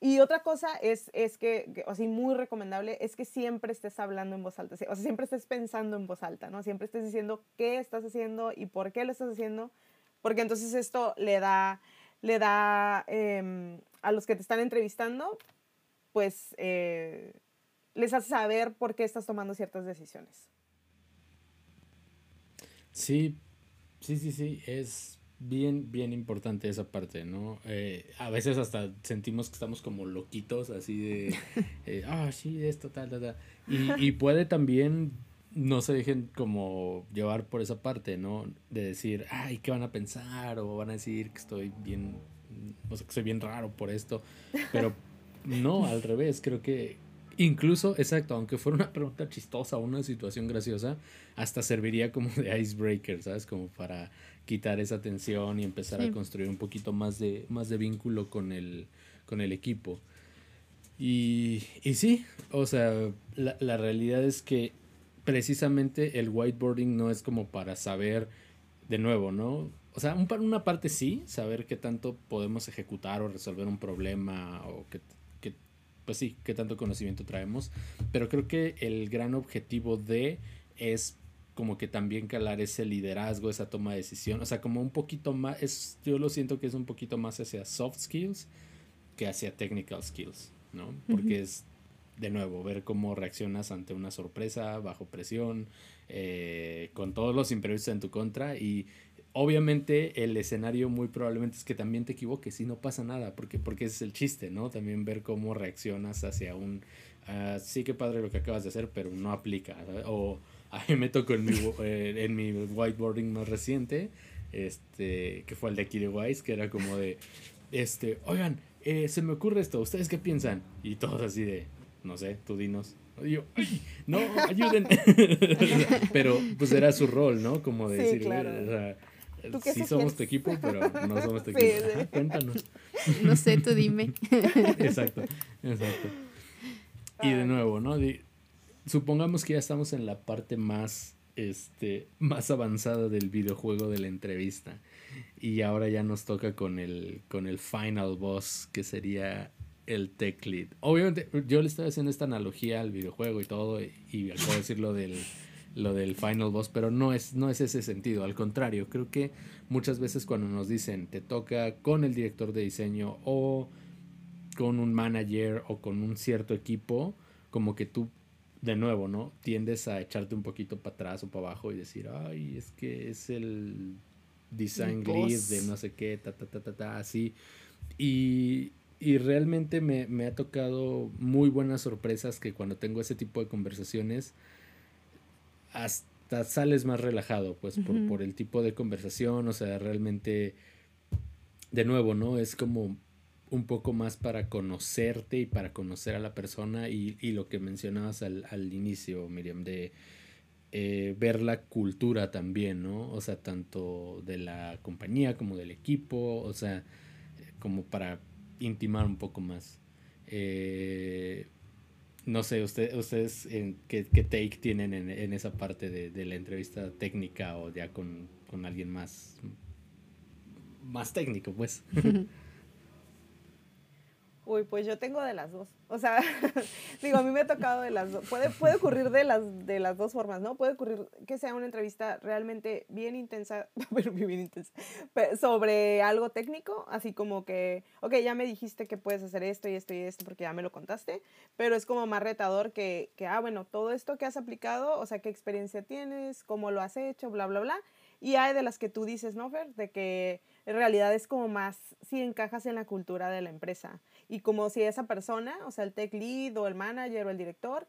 Y otra cosa es, es que, así muy recomendable, es que siempre estés hablando en voz alta, o sea, siempre estés pensando en voz alta, ¿no? Siempre estés diciendo qué estás haciendo y por qué lo estás haciendo, porque entonces esto le da, le da em, a los que te están entrevistando, pues eh, les hace saber por qué estás tomando ciertas decisiones. Sí, sí, sí, sí, es bien, bien importante esa parte, ¿no? Eh, a veces hasta sentimos que estamos como loquitos, así de, *laughs* eh, ah, sí, esto, tal, tal, tal. Y, y puede también no se dejen como llevar por esa parte, ¿no? De decir, ay, ¿qué van a pensar? O van a decir que estoy bien, o sea, que soy bien raro por esto. Pero no, al revés, creo que incluso, exacto, aunque fuera una pregunta chistosa o una situación graciosa, hasta serviría como de icebreaker, ¿sabes? Como para quitar esa tensión y empezar a construir un poquito más de, más de vínculo con el, con el equipo. Y, y sí, o sea, la, la realidad es que precisamente el whiteboarding no es como para saber de nuevo, ¿no? O sea, un, una parte sí, saber qué tanto podemos ejecutar o resolver un problema o qué, pues sí, qué tanto conocimiento traemos. Pero creo que el gran objetivo de es como que también calar ese liderazgo, esa toma de decisión. O sea, como un poquito más, es, yo lo siento que es un poquito más hacia soft skills que hacia technical skills, ¿no? Porque es, de nuevo, ver cómo reaccionas ante una sorpresa, bajo presión, eh, con todos los imprevistos en tu contra y obviamente el escenario muy probablemente es que también te equivoques y no pasa nada, porque, porque ese es el chiste, ¿no? También ver cómo reaccionas hacia un, uh, sí que padre lo que acabas de hacer, pero no aplica. O *laughs* a mí me tocó en mi, eh, en mi whiteboarding más reciente, este, que fue el de de Wise, que era como de, este, oigan, eh, se me ocurre esto, ¿ustedes qué piensan? Y todos así de, no sé, tú dinos. yo, no, ayuden. *laughs* pero pues era su rol, ¿no? Como de decir, sí somos tu equipo, pero no somos tu *laughs* equipo. cuéntanos. No sé, tú dime. *laughs* exacto, exacto. Y de nuevo, ¿no? supongamos que ya estamos en la parte más, este, más avanzada del videojuego de la entrevista. Y ahora ya nos toca con el, con el final boss, que sería el tech lead. Obviamente, yo le estaba haciendo esta analogía al videojuego y todo, y, y acabo de decir lo del lo del final boss, pero no es, no es ese sentido, al contrario, creo que muchas veces cuando nos dicen te toca con el director de diseño o con un manager o con un cierto equipo, como que tú de nuevo, ¿no? Tiendes a echarte un poquito para atrás o para abajo y decir, ay, es que es el design lead de no sé qué, ta, ta, ta, ta, ta, así. Y, y realmente me, me ha tocado muy buenas sorpresas que cuando tengo ese tipo de conversaciones, hasta sales más relajado, pues, por, por, el tipo de conversación, o sea, realmente, de nuevo, ¿no? Es como un poco más para conocerte y para conocer a la persona y, y lo que mencionabas al, al inicio, Miriam, de eh, ver la cultura también, ¿no? O sea, tanto de la compañía como del equipo, o sea, como para intimar un poco más. Eh, no sé, usted, ustedes en qué, take tienen en, esa parte de, la entrevista técnica o ya con, con alguien más, más técnico, pues. *laughs* Uy, pues yo tengo de las dos. O sea, *laughs* digo, a mí me ha tocado de las dos. Puede, puede ocurrir de las, de las dos formas, ¿no? Puede ocurrir que sea una entrevista realmente bien intensa, *laughs* pero bien intensa, sobre algo técnico, así como que, ok, ya me dijiste que puedes hacer esto y esto y esto porque ya me lo contaste, pero es como más retador que, que ah, bueno, todo esto que has aplicado, o sea, qué experiencia tienes, cómo lo has hecho, bla, bla, bla. Y hay de las que tú dices, ¿no, Fer? De que en realidad es como más si encajas en la cultura de la empresa. Y como si esa persona, o sea, el tech lead o el manager o el director,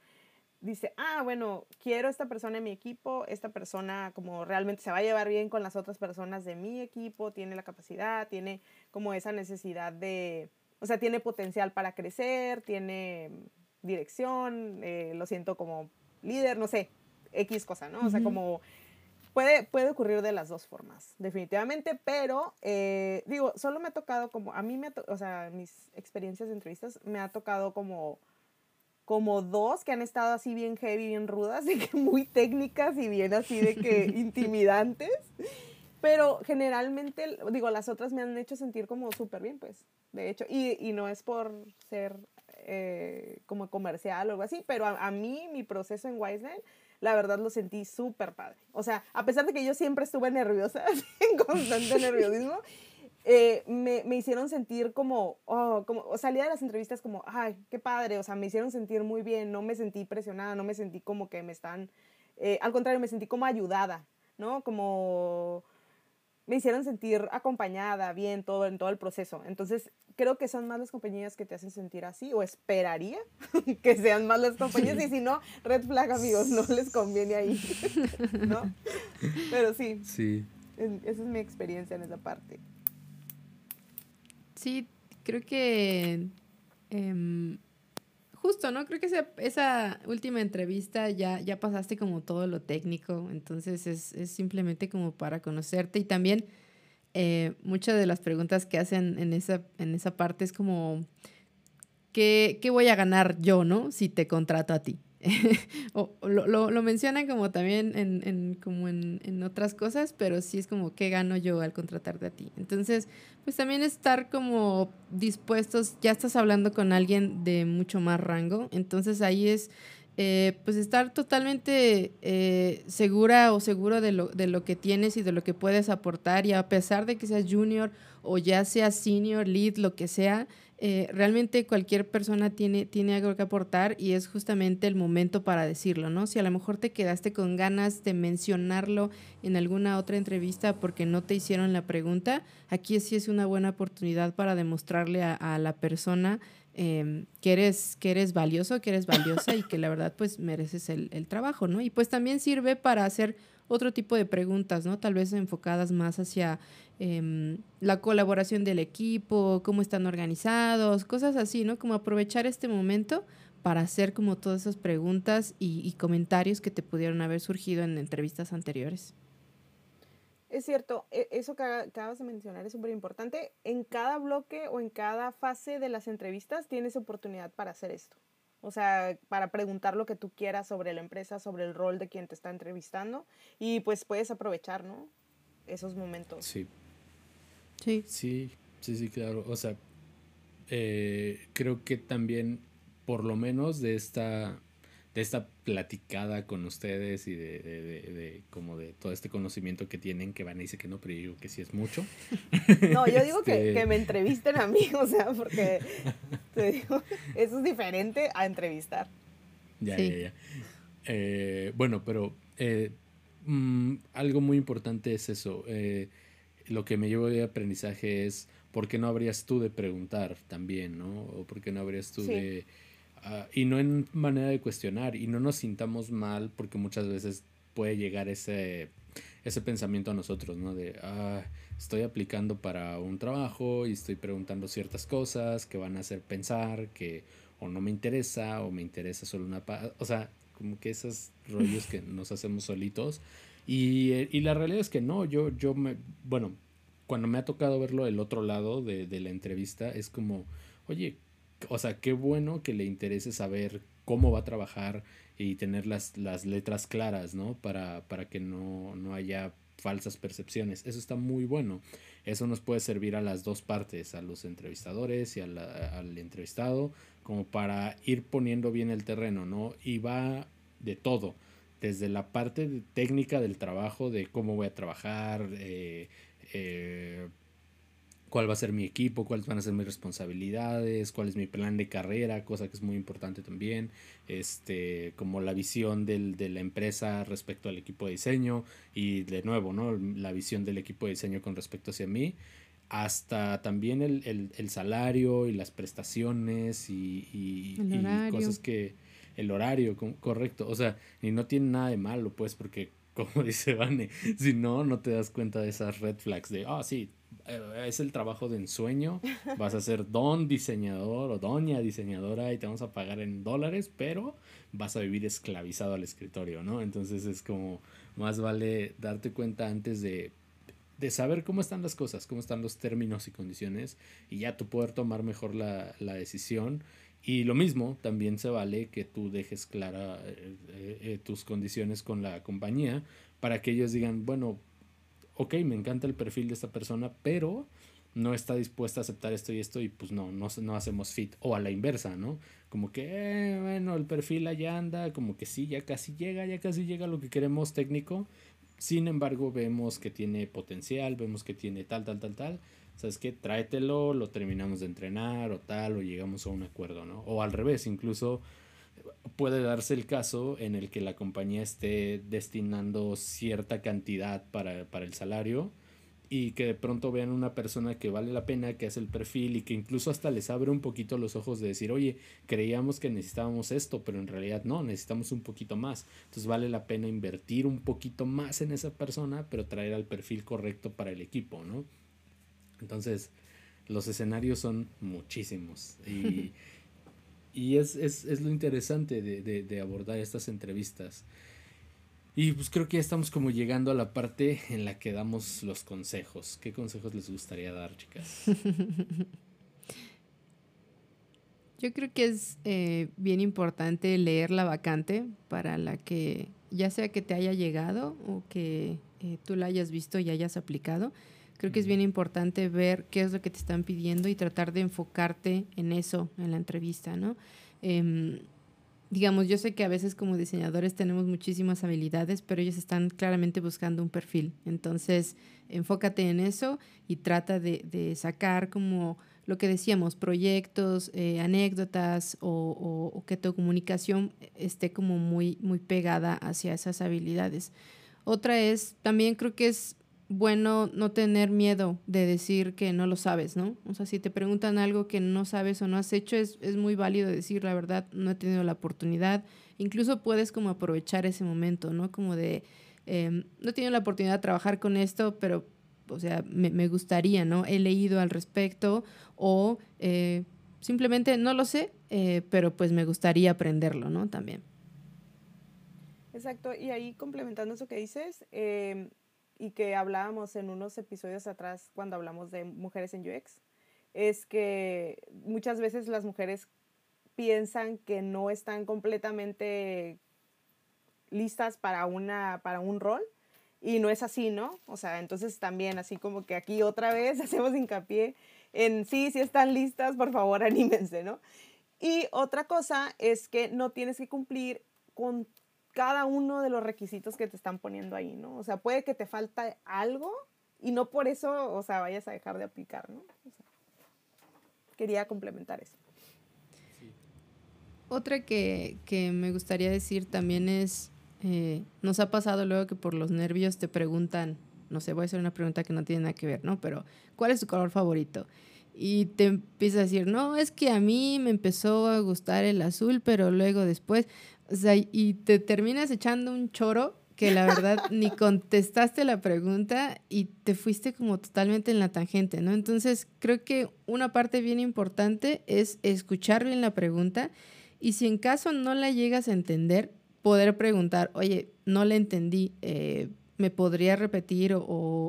dice, ah, bueno, quiero esta persona en mi equipo, esta persona como realmente se va a llevar bien con las otras personas de mi equipo, tiene la capacidad, tiene como esa necesidad de, o sea, tiene potencial para crecer, tiene dirección, eh, lo siento como líder, no sé, X cosa, ¿no? O sea, como puede, puede ocurrir de las dos formas, definitivamente, pero eh, digo, solo me ha tocado como, a mí me, o sea, mis experiencias de entrevistas me ha tocado como como dos que han estado así bien heavy, bien rudas, y que muy técnicas y bien así de que *laughs* intimidantes. Pero generalmente, digo, las otras me han hecho sentir como súper bien, pues, de hecho. Y, y, no es por ser eh, como comercial o algo así, pero a, a mí, mi proceso en Wiseline, la verdad lo sentí súper padre. O sea, a pesar de que yo siempre estuve nerviosa, *laughs* en constante nerviosismo, eh, me, me, hicieron sentir como, oh, como, salía de las entrevistas como, ay, qué padre, o sea, me hicieron sentir muy bien, no me sentí presionada, no me sentí como que me están, eh, al contrario, me sentí como ayudada, ¿no? Como me hicieron sentir acompañada, bien, todo en todo el proceso. Entonces, creo que son más las compañías que te hacen sentir así, o esperaría *laughs* que sean más las compañías, y si no, red flag, amigos, no les conviene ahí, *laughs* ¿no? Pero sí. Sí. Esa es mi experiencia en esa parte. Sí, creo que em, justo, ¿no? Creo que esa, esa, última entrevista ya, ya pasaste como todo lo técnico, entonces es, es simplemente como para conocerte y también eh, muchas de las preguntas que hacen en esa, en esa parte es como, ¿qué, ¿qué voy a ganar yo, ¿no? Si te contrato a ti. *laughs* o, lo, lo, lo, mencionan como también en, en como en, en, otras cosas, pero sí es como qué gano yo al contratarte a ti. Entonces, pues también estar como dispuestos, ya estás hablando con alguien de mucho más rango, entonces ahí es eh, pues estar totalmente eh, segura o seguro de lo, de lo que tienes y de lo que puedes aportar y a pesar de que seas junior o ya seas senior, lead, lo que sea, eh, realmente cualquier persona tiene, tiene algo que aportar y es justamente el momento para decirlo, ¿no? Si a lo mejor te quedaste con ganas de mencionarlo en alguna otra entrevista porque no te hicieron la pregunta, aquí sí es una buena oportunidad para demostrarle a, la persona eh, que, eres, que eres valioso, que eres valiosa y que la verdad pues mereces el, el trabajo, ¿no? Y pues también sirve para hacer otro tipo de preguntas, ¿no? Tal vez enfocadas más hacia eh, la colaboración del equipo, cómo están organizados, cosas así, ¿no? Como aprovechar este momento para hacer como todas esas preguntas y, y comentarios que te pudieron haber surgido en entrevistas anteriores. Es cierto, e, eso que acabas de mencionar es súper importante. En cada bloque o en cada fase de las entrevistas tienes oportunidad para hacer esto. O sea, para preguntar lo que tú quieras sobre la empresa, sobre el rol de quien te está entrevistando. Y pues puedes aprovechar, ¿no? Esos momentos. Sí. Sí. Sí, sí, sí, claro. O sea, eh, creo que también, por lo menos de esta, de esta platicada con ustedes y de, de, de, de, como de todo este conocimiento que tienen, que van a decir que no, pero yo digo que sí es mucho. *laughs* No, yo digo este... que, que, me entrevisten a mí, *laughs* o sea, porque te digo, eso es diferente a entrevistar. Ya, sí. ya, ya. Eh, bueno, pero eh, mmm, algo muy importante es eso. Eh, lo que me llevo de aprendizaje es por qué no habrías tú de preguntar también, ¿no? O por qué no habrías tú sí. de Uh, y no en manera de cuestionar y no nos sintamos mal porque muchas veces puede llegar ese, ese pensamiento a nosotros, ¿no? De, ah, estoy aplicando para un trabajo y estoy preguntando ciertas cosas que van a hacer pensar que o no me interesa o me interesa solo una... O sea, como que esos rollos que nos hacemos solitos. Y, y la realidad es que no, yo, yo me... Bueno, cuando me ha tocado verlo del otro lado de, de la entrevista, es como, oye, o sea, qué bueno que le interese saber cómo va a trabajar y tener las, las letras claras, ¿no? Para, para que no, no haya falsas percepciones. Eso está muy bueno. Eso nos puede servir a las dos partes, a los entrevistadores y al entrevistado, como para ir poniendo bien el terreno, ¿no? Y va de todo, desde la parte técnica del trabajo, de cómo voy a trabajar, eh, eh, cuál va a ser mi equipo, cuáles van a ser mis responsabilidades, cuál es mi plan de carrera, cosa que es muy importante también, este, como la visión del, de la empresa respecto al equipo de diseño y de nuevo, ¿no? La visión del equipo de diseño con respecto hacia mí, hasta también el, el, salario y las prestaciones y, y, y cosas que, el horario, correcto, o sea, y no tiene nada de malo, pues, porque *laughs* como dice Vane, si no, no te das cuenta de esas red flags de, ah, sí, eh, es el trabajo de ensueño, vas a ser don diseñador o doña diseñadora y te vamos a pagar en dólares, pero vas a vivir esclavizado al escritorio, ¿no? Entonces es como, más vale darte cuenta antes de, de saber cómo están las cosas, cómo están los términos y condiciones y ya tú poder tomar mejor la, la decisión. Y lo mismo, también se vale que tú dejes clara eh, eh, tus condiciones con la compañía para que ellos digan, bueno, ok, me encanta el perfil de esta persona, pero no está dispuesta a aceptar esto y esto y pues no, no, no hacemos fit. O a la inversa, ¿no? Como que, eh, bueno, el perfil allá anda, como que sí, ya casi llega, ya casi llega lo que queremos técnico. Sin embargo, vemos que tiene potencial, vemos que tiene tal, tal, tal, tal. ¿Sabes qué? Tráetelo, lo terminamos de entrenar o tal, o llegamos a un acuerdo, ¿no? O al revés, incluso puede darse el caso en el que la compañía esté destinando cierta cantidad para, el salario y que de pronto vean una persona que vale la pena, que hace el perfil y que incluso hasta les abre un poquito los ojos de decir, oye, creíamos que necesitábamos esto, pero en realidad no, necesitamos un poquito más. Entonces vale la pena invertir un poquito más en esa persona, pero traer al perfil correcto para el equipo, ¿no? Entonces, los escenarios son muchísimos y *laughs* Y es, es, es lo interesante de, de, de, abordar estas entrevistas. Y pues creo que ya estamos como llegando a la parte en la que damos los consejos. ¿Qué consejos les gustaría dar, chicas? *laughs* Yo creo que es eh, bien importante leer la vacante para la que, ya sea que te haya llegado o que eh, tú la hayas visto y hayas aplicado, Creo que es bien importante ver qué es lo que te están pidiendo y tratar de enfocarte en eso en la entrevista, ¿no? Em, digamos, yo sé que a veces como diseñadores tenemos muchísimas habilidades, pero ellos están claramente buscando un perfil. Entonces, enfócate en eso y trata de, sacar como lo que decíamos, proyectos, eh, anécdotas o, o, que tu comunicación esté como muy, muy pegada hacia esas habilidades. Otra es, también creo que es bueno no tener miedo de decir que no lo sabes, ¿no? O sea, si te preguntan algo que no sabes o no has hecho, es, es muy válido decir la verdad, no he tenido la oportunidad. Incluso puedes como aprovechar ese momento, ¿no? Como de, em, no he tenido la oportunidad de trabajar con esto, pero, o sea, me, me gustaría, ¿no? He leído al respecto o eh, simplemente no lo sé, eh, pero pues me gustaría aprenderlo, ¿no? También. Exacto, y ahí complementando eso que dices, eh, y que hablábamos en unos episodios atrás cuando hablamos de mujeres en UX, es que muchas veces las mujeres piensan que no están completamente listas para, una, para un rol y no es así, ¿no? O sea, entonces también así como que aquí otra vez *laughs* hacemos hincapié en sí, si están listas, por favor *laughs* anímense, ¿no? Y otra cosa es que no tienes que cumplir con cada uno de los requisitos que te están poniendo ahí, ¿no? O sea, puede que te falta algo y no por eso, o sea, vayas a dejar de aplicar, ¿no? quería complementar eso. Otra que, me gustaría decir también es, eh, nos ha pasado luego que por los nervios te preguntan, no sé, voy a hacer una pregunta que no tiene nada que ver, ¿no? Pero, ¿cuál es tu color favorito? Y te empieza a decir, no, es que a mí me empezó a gustar el azul, pero luego después, o sea, y te terminas echando un choro que la verdad *laughs* ni contestaste la pregunta y te fuiste como totalmente en la tangente, ¿no? Entonces, creo que una parte bien importante es escuchar bien la pregunta y si en caso no la llegas a entender, poder preguntar, oye, no la entendí, eh, ¿me podría repetir? O,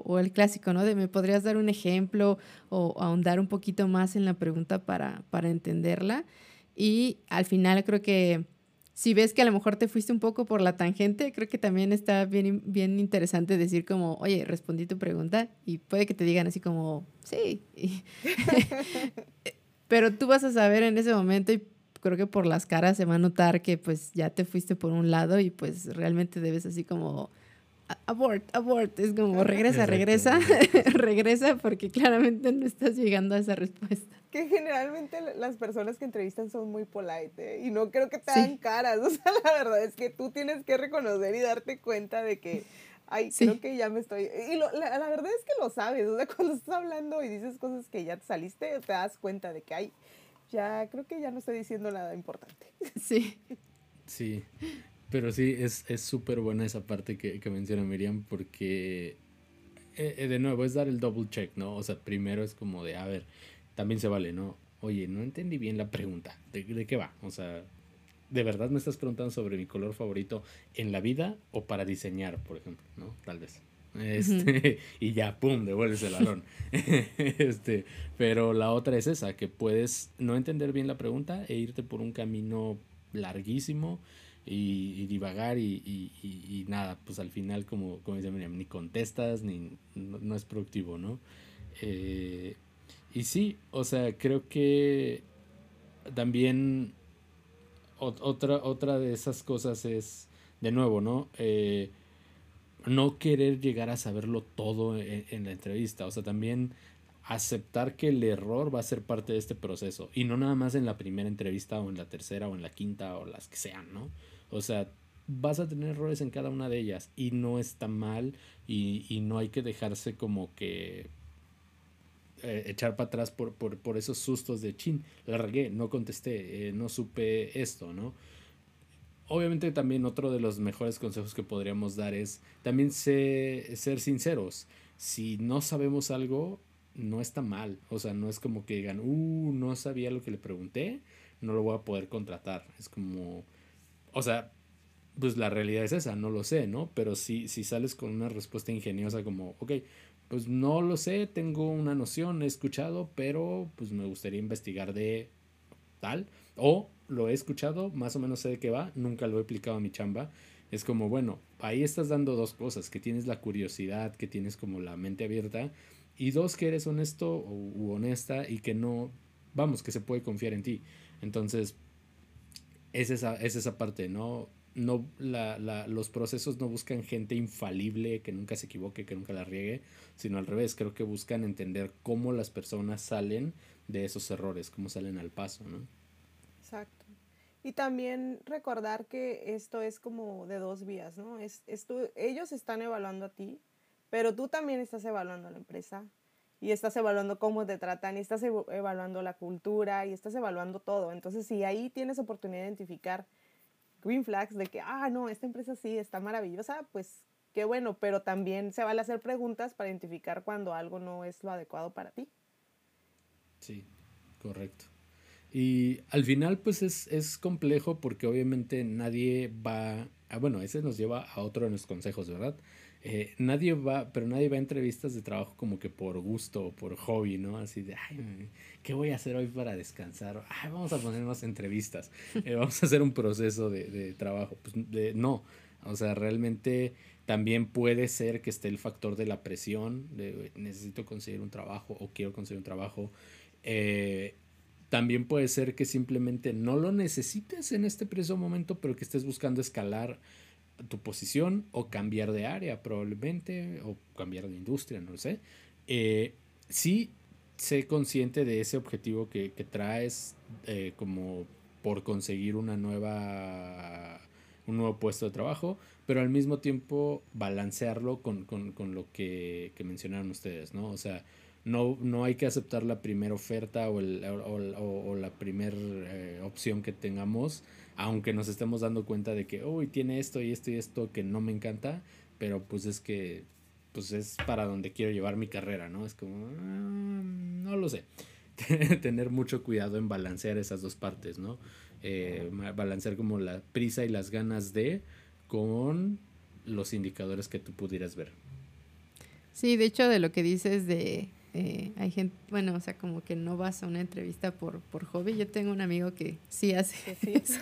o, el clásico, ¿no? De me podrías dar un ejemplo o ahondar un poquito más en la pregunta para, para entenderla. Y al final creo que si ves que a lo mejor te fuiste un poco por la tangente, creo que también está bien, bien interesante decir como, oye, respondí tu pregunta y puede que te digan así como, sí. *laughs* Pero tú vas a saber en ese momento y creo que por las caras se va a notar que pues ya te fuiste por un lado y pues realmente debes así como abort, abort, es como regresa, regresa, *laughs* regresa porque claramente no estás llegando a esa respuesta. Que generalmente las personas que entrevistan son muy polite ¿eh? y no creo que te hagan caras, *laughs* o sea, la verdad es que tú tienes que reconocer y darte cuenta de que, ay, creo que ya me estoy... Y la, la, verdad es que lo sabes, o sea, *laughs* cuando estás hablando y dices cosas que ya te saliste, te das cuenta de que, ay, ya creo que ya no estoy diciendo nada importante. Sí. Sí, pero sí, es súper buena esa parte que, que, menciona Miriam porque, eh, eh, de nuevo, es dar el double check, ¿no? O sea, primero es como de, a ver, también se vale, ¿no? Oye, no entendí bien la pregunta, ¿de, de qué va? O sea, ¿de verdad me estás preguntando sobre mi color favorito en la vida o para diseñar, por ejemplo, ¿no? Tal vez. Este, *laughs* y ya, pum, devuelves el balón. *laughs* este, pero la otra es esa, que puedes no entender bien la pregunta e irte por un camino larguísimo y, divagar y, nada, pues al final, como, como dice Miriam, ni contestas, ni no, es productivo, ¿no? Eh, y sí, o sea, creo que también otra, otra de esas cosas es, de nuevo, ¿no? Eh, no querer llegar a saberlo todo en, la entrevista, o sea, también aceptar que el error va a ser parte de este proceso y no nada más en la primera entrevista o en la tercera o en la quinta o las que sean, ¿no? O sea, vas a tener errores en cada una de ellas y no está mal y, no hay que dejarse como que eh, echar para atrás por, por, esos sustos de chin, la regué, no contesté, eh, no supe esto, ¿no? Obviamente también otro de los mejores consejos que podríamos dar es también ser sinceros. Si no sabemos algo, no está mal. O sea, no es como que digan, uh, no sabía lo que le pregunté, no lo voy a poder contratar. Es como, o sea, pues la realidad es esa, no lo sé, ¿no? Pero si, si sales con una respuesta ingeniosa como, ok, pues no lo sé, tengo una noción, he escuchado, pero pues me gustaría investigar de tal. O lo he escuchado, más o menos sé de qué va, nunca lo he aplicado a mi chamba. Es como, bueno, ahí estás dando dos cosas, que tienes la curiosidad, que tienes como la mente abierta, y dos, que eres honesto u honesta y que no, vamos, que se puede confiar en ti. Entonces, es esa, es esa parte, ¿no? no la, la, los procesos no buscan gente infalible que nunca se equivoque, que nunca la riegue, sino al revés, creo que buscan entender cómo las personas salen de esos errores, cómo salen al paso, ¿no? Exacto. Y también recordar que esto es como de dos vías, ¿no? Es, es ellos están evaluando a ti, pero tú también estás evaluando a la empresa y estás evaluando cómo te tratan y estás evaluando la cultura y estás evaluando todo. Entonces, si ahí tienes oportunidad de identificar green flags de que, ah, no, esta empresa sí está maravillosa, pues qué bueno, pero también se vale hacer preguntas para identificar cuando algo no es lo adecuado para ti. Sí, correcto. Y al final, pues es, es complejo porque obviamente nadie va, ah, bueno, ese nos lleva a otro de los consejos, ¿verdad? Eh, nadie va, pero nadie va a entrevistas de trabajo como que por gusto o por hobby, ¿no? Así de, ay, ¿qué voy a hacer hoy para descansar? Ay, vamos a poner más entrevistas, eh, vamos a hacer un proceso de, de trabajo. Pues no, o sea, realmente también puede ser que esté el factor de la presión, de necesito conseguir un trabajo o quiero conseguir un trabajo. Eh, también puede ser que simplemente no lo necesites en este preciso momento, pero que estés buscando escalar tu posición o cambiar de área probablemente o cambiar de industria, no lo sé. Eh, sí sé consciente de ese objetivo que, traes eh, como por conseguir una nueva un nuevo puesto de trabajo, pero al mismo tiempo balancearlo con, lo que, mencionaron ustedes, ¿no? O sea, no, no hay que aceptar la primera oferta o, la primera eh, opción que tengamos aunque nos estemos dando cuenta de que, uy, tiene esto y esto y esto que no me encanta, pero pues es que, pues es para donde quiero llevar mi carrera, ¿no? Es como, ah, no lo sé. *laughs* Tener mucho cuidado en balancear esas dos partes, ¿no? Eh, balancear como la prisa y las ganas de con los indicadores que tú pudieras ver. Sí, de hecho, de lo que dices de eh, hay gente, bueno, o sea, como que no vas a una entrevista por, por hobby. Yo tengo un amigo que sí hace sí. *laughs* eso.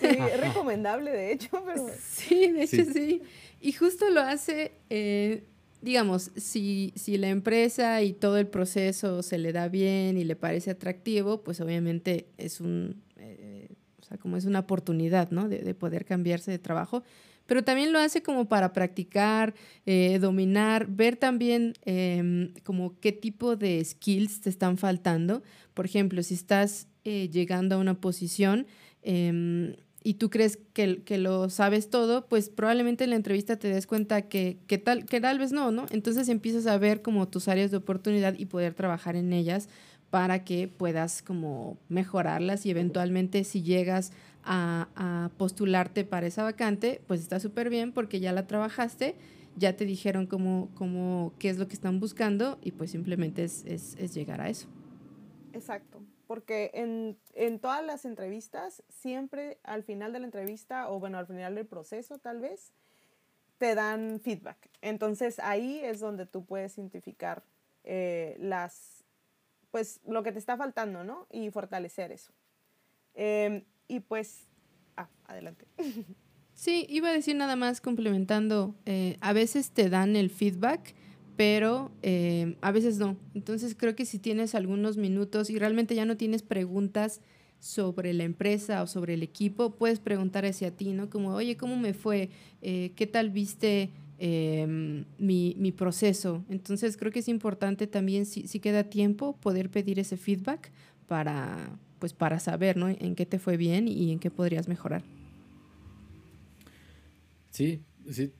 es recomendable, de hecho, *laughs* pero... Sí, de hecho sí. Y justo lo hace, eh, digamos, si, si la empresa y todo el proceso se le da bien y le parece atractivo, pues obviamente es un, eh, o sea, como es una oportunidad, ¿no? De, de poder cambiarse de trabajo pero también lo hace como para practicar, eh, dominar, ver también em, como qué tipo de skills te están faltando. Por ejemplo, si estás eh, llegando a una posición em, y tú crees que, que, lo sabes todo, pues probablemente en la entrevista te des cuenta que, que, tal, que tal vez no, ¿no? Entonces empiezas a ver como tus áreas de oportunidad y poder trabajar en ellas para que puedas como mejorarlas y eventualmente si llegas a, a postularte para esa vacante, pues está súper bien porque ya la trabajaste, ya te dijeron cómo, cómo, qué es lo que están buscando y pues simplemente es, es, llegar a eso. Exacto, porque en, en, todas las entrevistas, siempre al final de la entrevista o bueno, al final del proceso tal vez, te dan feedback. Entonces ahí es donde tú puedes identificar eh, las, pues lo que te está faltando, ¿no? Y fortalecer eso. Eh, y pues, ah, adelante. Sí, iba a decir nada más complementando, eh, a veces te dan el feedback, pero eh, a veces no. Entonces creo que si tienes algunos minutos y realmente ya no tienes preguntas sobre la empresa o sobre el equipo, puedes preguntar hacia ti, ¿no? Como, oye, ¿cómo me fue? Eh, ¿Qué tal viste em, mi, mi, proceso? Entonces creo que es importante también, si, si queda tiempo, poder pedir ese feedback para, pues para saber, ¿no? En qué te fue bien y en qué podrías mejorar. Sí, sí,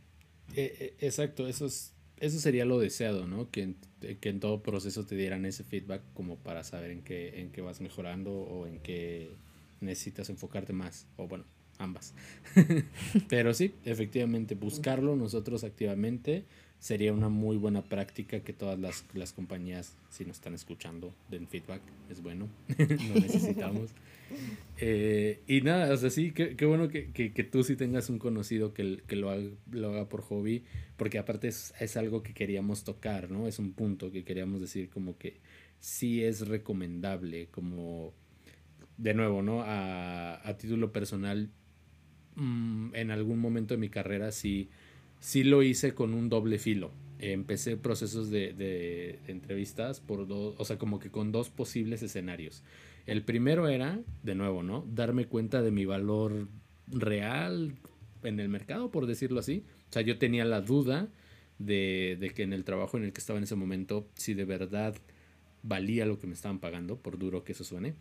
e, e, exacto, eso, es, eso sería lo deseado, ¿no? Que en, que en todo proceso te dieran ese feedback como para saber en qué, en qué vas mejorando o en qué necesitas enfocarte más, o bueno, ambas. *laughs* Pero sí, efectivamente, buscarlo nosotros activamente sería una muy buena práctica que todas las, las compañías, si nos están escuchando, den feedback, es bueno, *laughs* lo necesitamos. Eh, y nada, o sea, sí, qué, qué bueno que, que, que, tú sí tengas un conocido que, que lo, haga, lo haga por hobby, porque aparte es, es, algo que queríamos tocar, ¿no? Es un punto que queríamos decir como que sí es recomendable, como, de nuevo, ¿no? A, a título personal, mmm, en algún momento de mi carrera sí sí lo hice con un doble filo. Empecé procesos de, de, entrevistas por dos, o sea, como que con dos posibles escenarios. El primero era, de nuevo, ¿no? Darme cuenta de mi valor real en el mercado, por decirlo así. O sea, yo tenía la duda de, de que en el trabajo en el que estaba en ese momento, si de verdad valía lo que me estaban pagando, por duro que eso suene.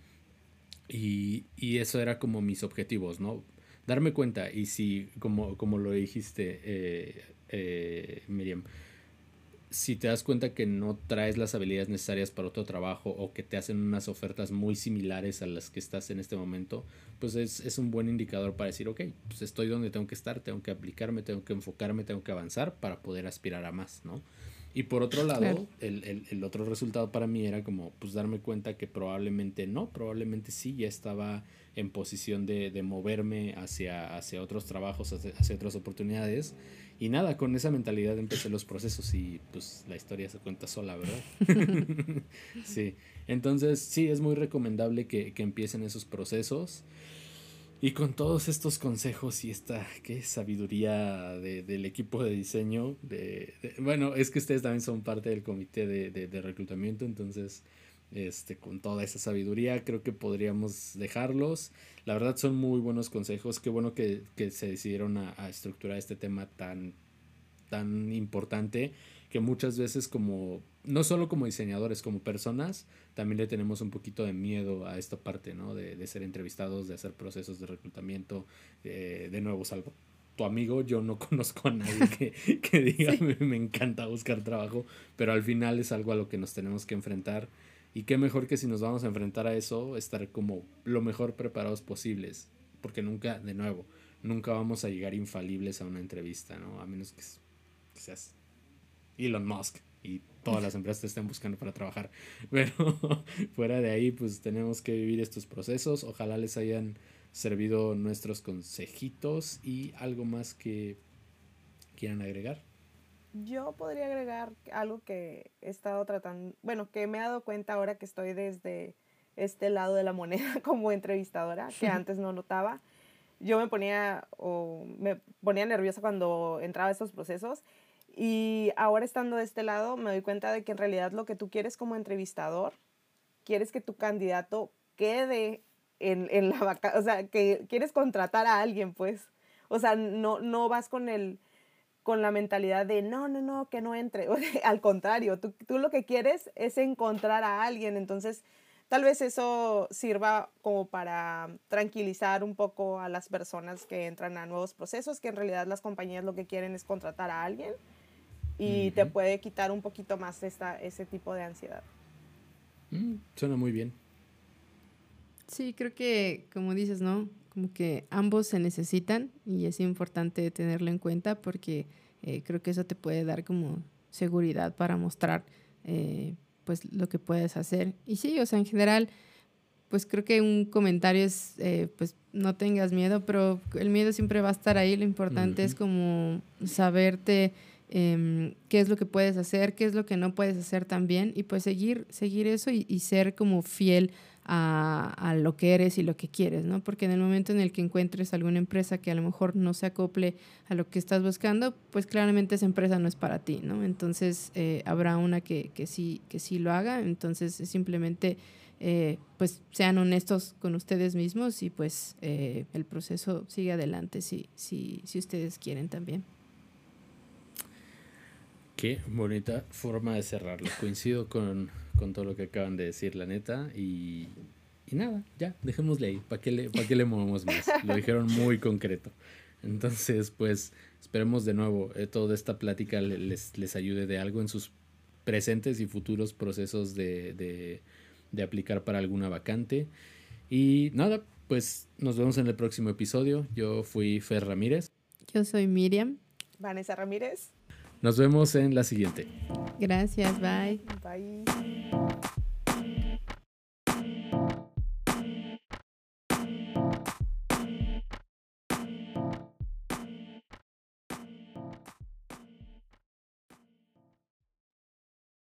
Y, y eso era como mis objetivos, ¿no? Darme cuenta y si, como, como lo dijiste, eh, eh, Miriam, si te das cuenta que no traes las habilidades necesarias para otro trabajo o que te hacen unas ofertas muy similares a las que estás en este momento, pues es, es un buen indicador para decir, ok, pues estoy donde tengo que estar, tengo que aplicarme, tengo que enfocarme, tengo que avanzar para poder aspirar a más, ¿no? Y por otro lado, claro. el, el, el, otro resultado para mí era como, pues darme cuenta que probablemente no, probablemente sí, ya estaba en posición de, de moverme hacia, hacia otros trabajos, hacia, hacia, otras oportunidades. Y nada, con esa mentalidad empecé los procesos y pues la historia se cuenta sola, ¿verdad? *laughs* *laughs* sí, entonces sí, es muy recomendable que, que empiecen esos procesos. Y con todos estos consejos y esta ¿qué? sabiduría de, del equipo de diseño, de, bueno, es que ustedes también son parte del comité de, de, reclutamiento, entonces este, con toda esa sabiduría creo que podríamos dejarlos. La verdad son muy buenos consejos, qué bueno que, que se decidieron a, a, estructurar este tema tan, tan importante que muchas veces como, no solo como diseñadores, como personas, también le tenemos un poquito de miedo a esta parte, ¿no? De, de ser entrevistados, de hacer procesos de reclutamiento, eh, de nuevo, salvo tu amigo, yo no *laughs* conozco a nadie que, que diga sí. me, me, encanta buscar trabajo, pero al final es algo a lo que nos tenemos que enfrentar. Y qué mejor que si nos vamos a enfrentar a eso, estar como lo mejor preparados posibles, porque nunca, de nuevo, nunca vamos a llegar infalibles a una entrevista, ¿no? A menos que, que seas Elon Musk y todas las empresas te estén buscando para trabajar. *laughs* Pero fuera de ahí, pues tenemos que vivir estos procesos. Ojalá les hayan servido nuestros consejitos y algo más que quieran agregar. Yo podría agregar algo que he estado tratando, bueno, que me he dado cuenta ahora que estoy desde este lado de la moneda *laughs* como entrevistadora, que *laughs* antes no notaba. Yo me ponía, o me ponía nerviosa cuando entraba a estos procesos y ahora estando de este lado me doy cuenta de que en realidad lo que tú quieres como entrevistador, quieres que tu candidato quede en, en la vaca, o sea, que quieres contratar a alguien, pues. O sea, no, no vas con el con la mentalidad de no, no, no, que no entre. *laughs* Al contrario, tú, tú lo que quieres es encontrar a alguien. Entonces, tal vez eso sirva como para tranquilizar un poco a las personas que entran a nuevos procesos, que en realidad las compañías lo que quieren es contratar a alguien y te puede quitar un poquito más esta, ese tipo de ansiedad. Mm, suena muy bien. Sí, creo que, como dices, ¿no? Como que ambos se necesitan y es importante tenerlo en cuenta porque eh, creo que eso te puede dar como seguridad para mostrar eh, pues lo que puedes hacer. Y sí, o sea, en general, pues creo que un comentario es, eh, pues no tengas miedo, pero el miedo siempre va a estar ahí. Lo importante es como saberte Em, qué es lo que puedes hacer, qué es lo que no puedes hacer también y pues seguir, seguir eso y, ser como fiel a, a, lo que eres y lo que quieres, ¿no? Porque en el momento en el que encuentres alguna empresa que a lo mejor no se acople a lo que estás buscando, pues claramente esa empresa no es para ti, ¿no? Entonces eh, habrá una que, que, sí, que sí lo haga, entonces simplemente... Eh, pues sean honestos con ustedes mismos y pues eh, el proceso sigue adelante si, si, si ustedes quieren también. Qué bonita forma de cerrarlo. Coincido con, todo lo que acaban de decir, la neta. Y, nada, ya, dejémosle ahí. ¿Para qué, le, qué le movemos más? Lo dijeron muy concreto. Entonces, pues, esperemos de nuevo eh, toda esta plática les, les ayude de algo en sus presentes y futuros procesos de, de aplicar para alguna vacante. Y nada, pues nos vemos en el próximo episodio. Yo fui Fer Ramírez. Yo soy Miriam. Vanessa Ramírez. Nos vemos en la siguiente. Gracias, bye. Bye.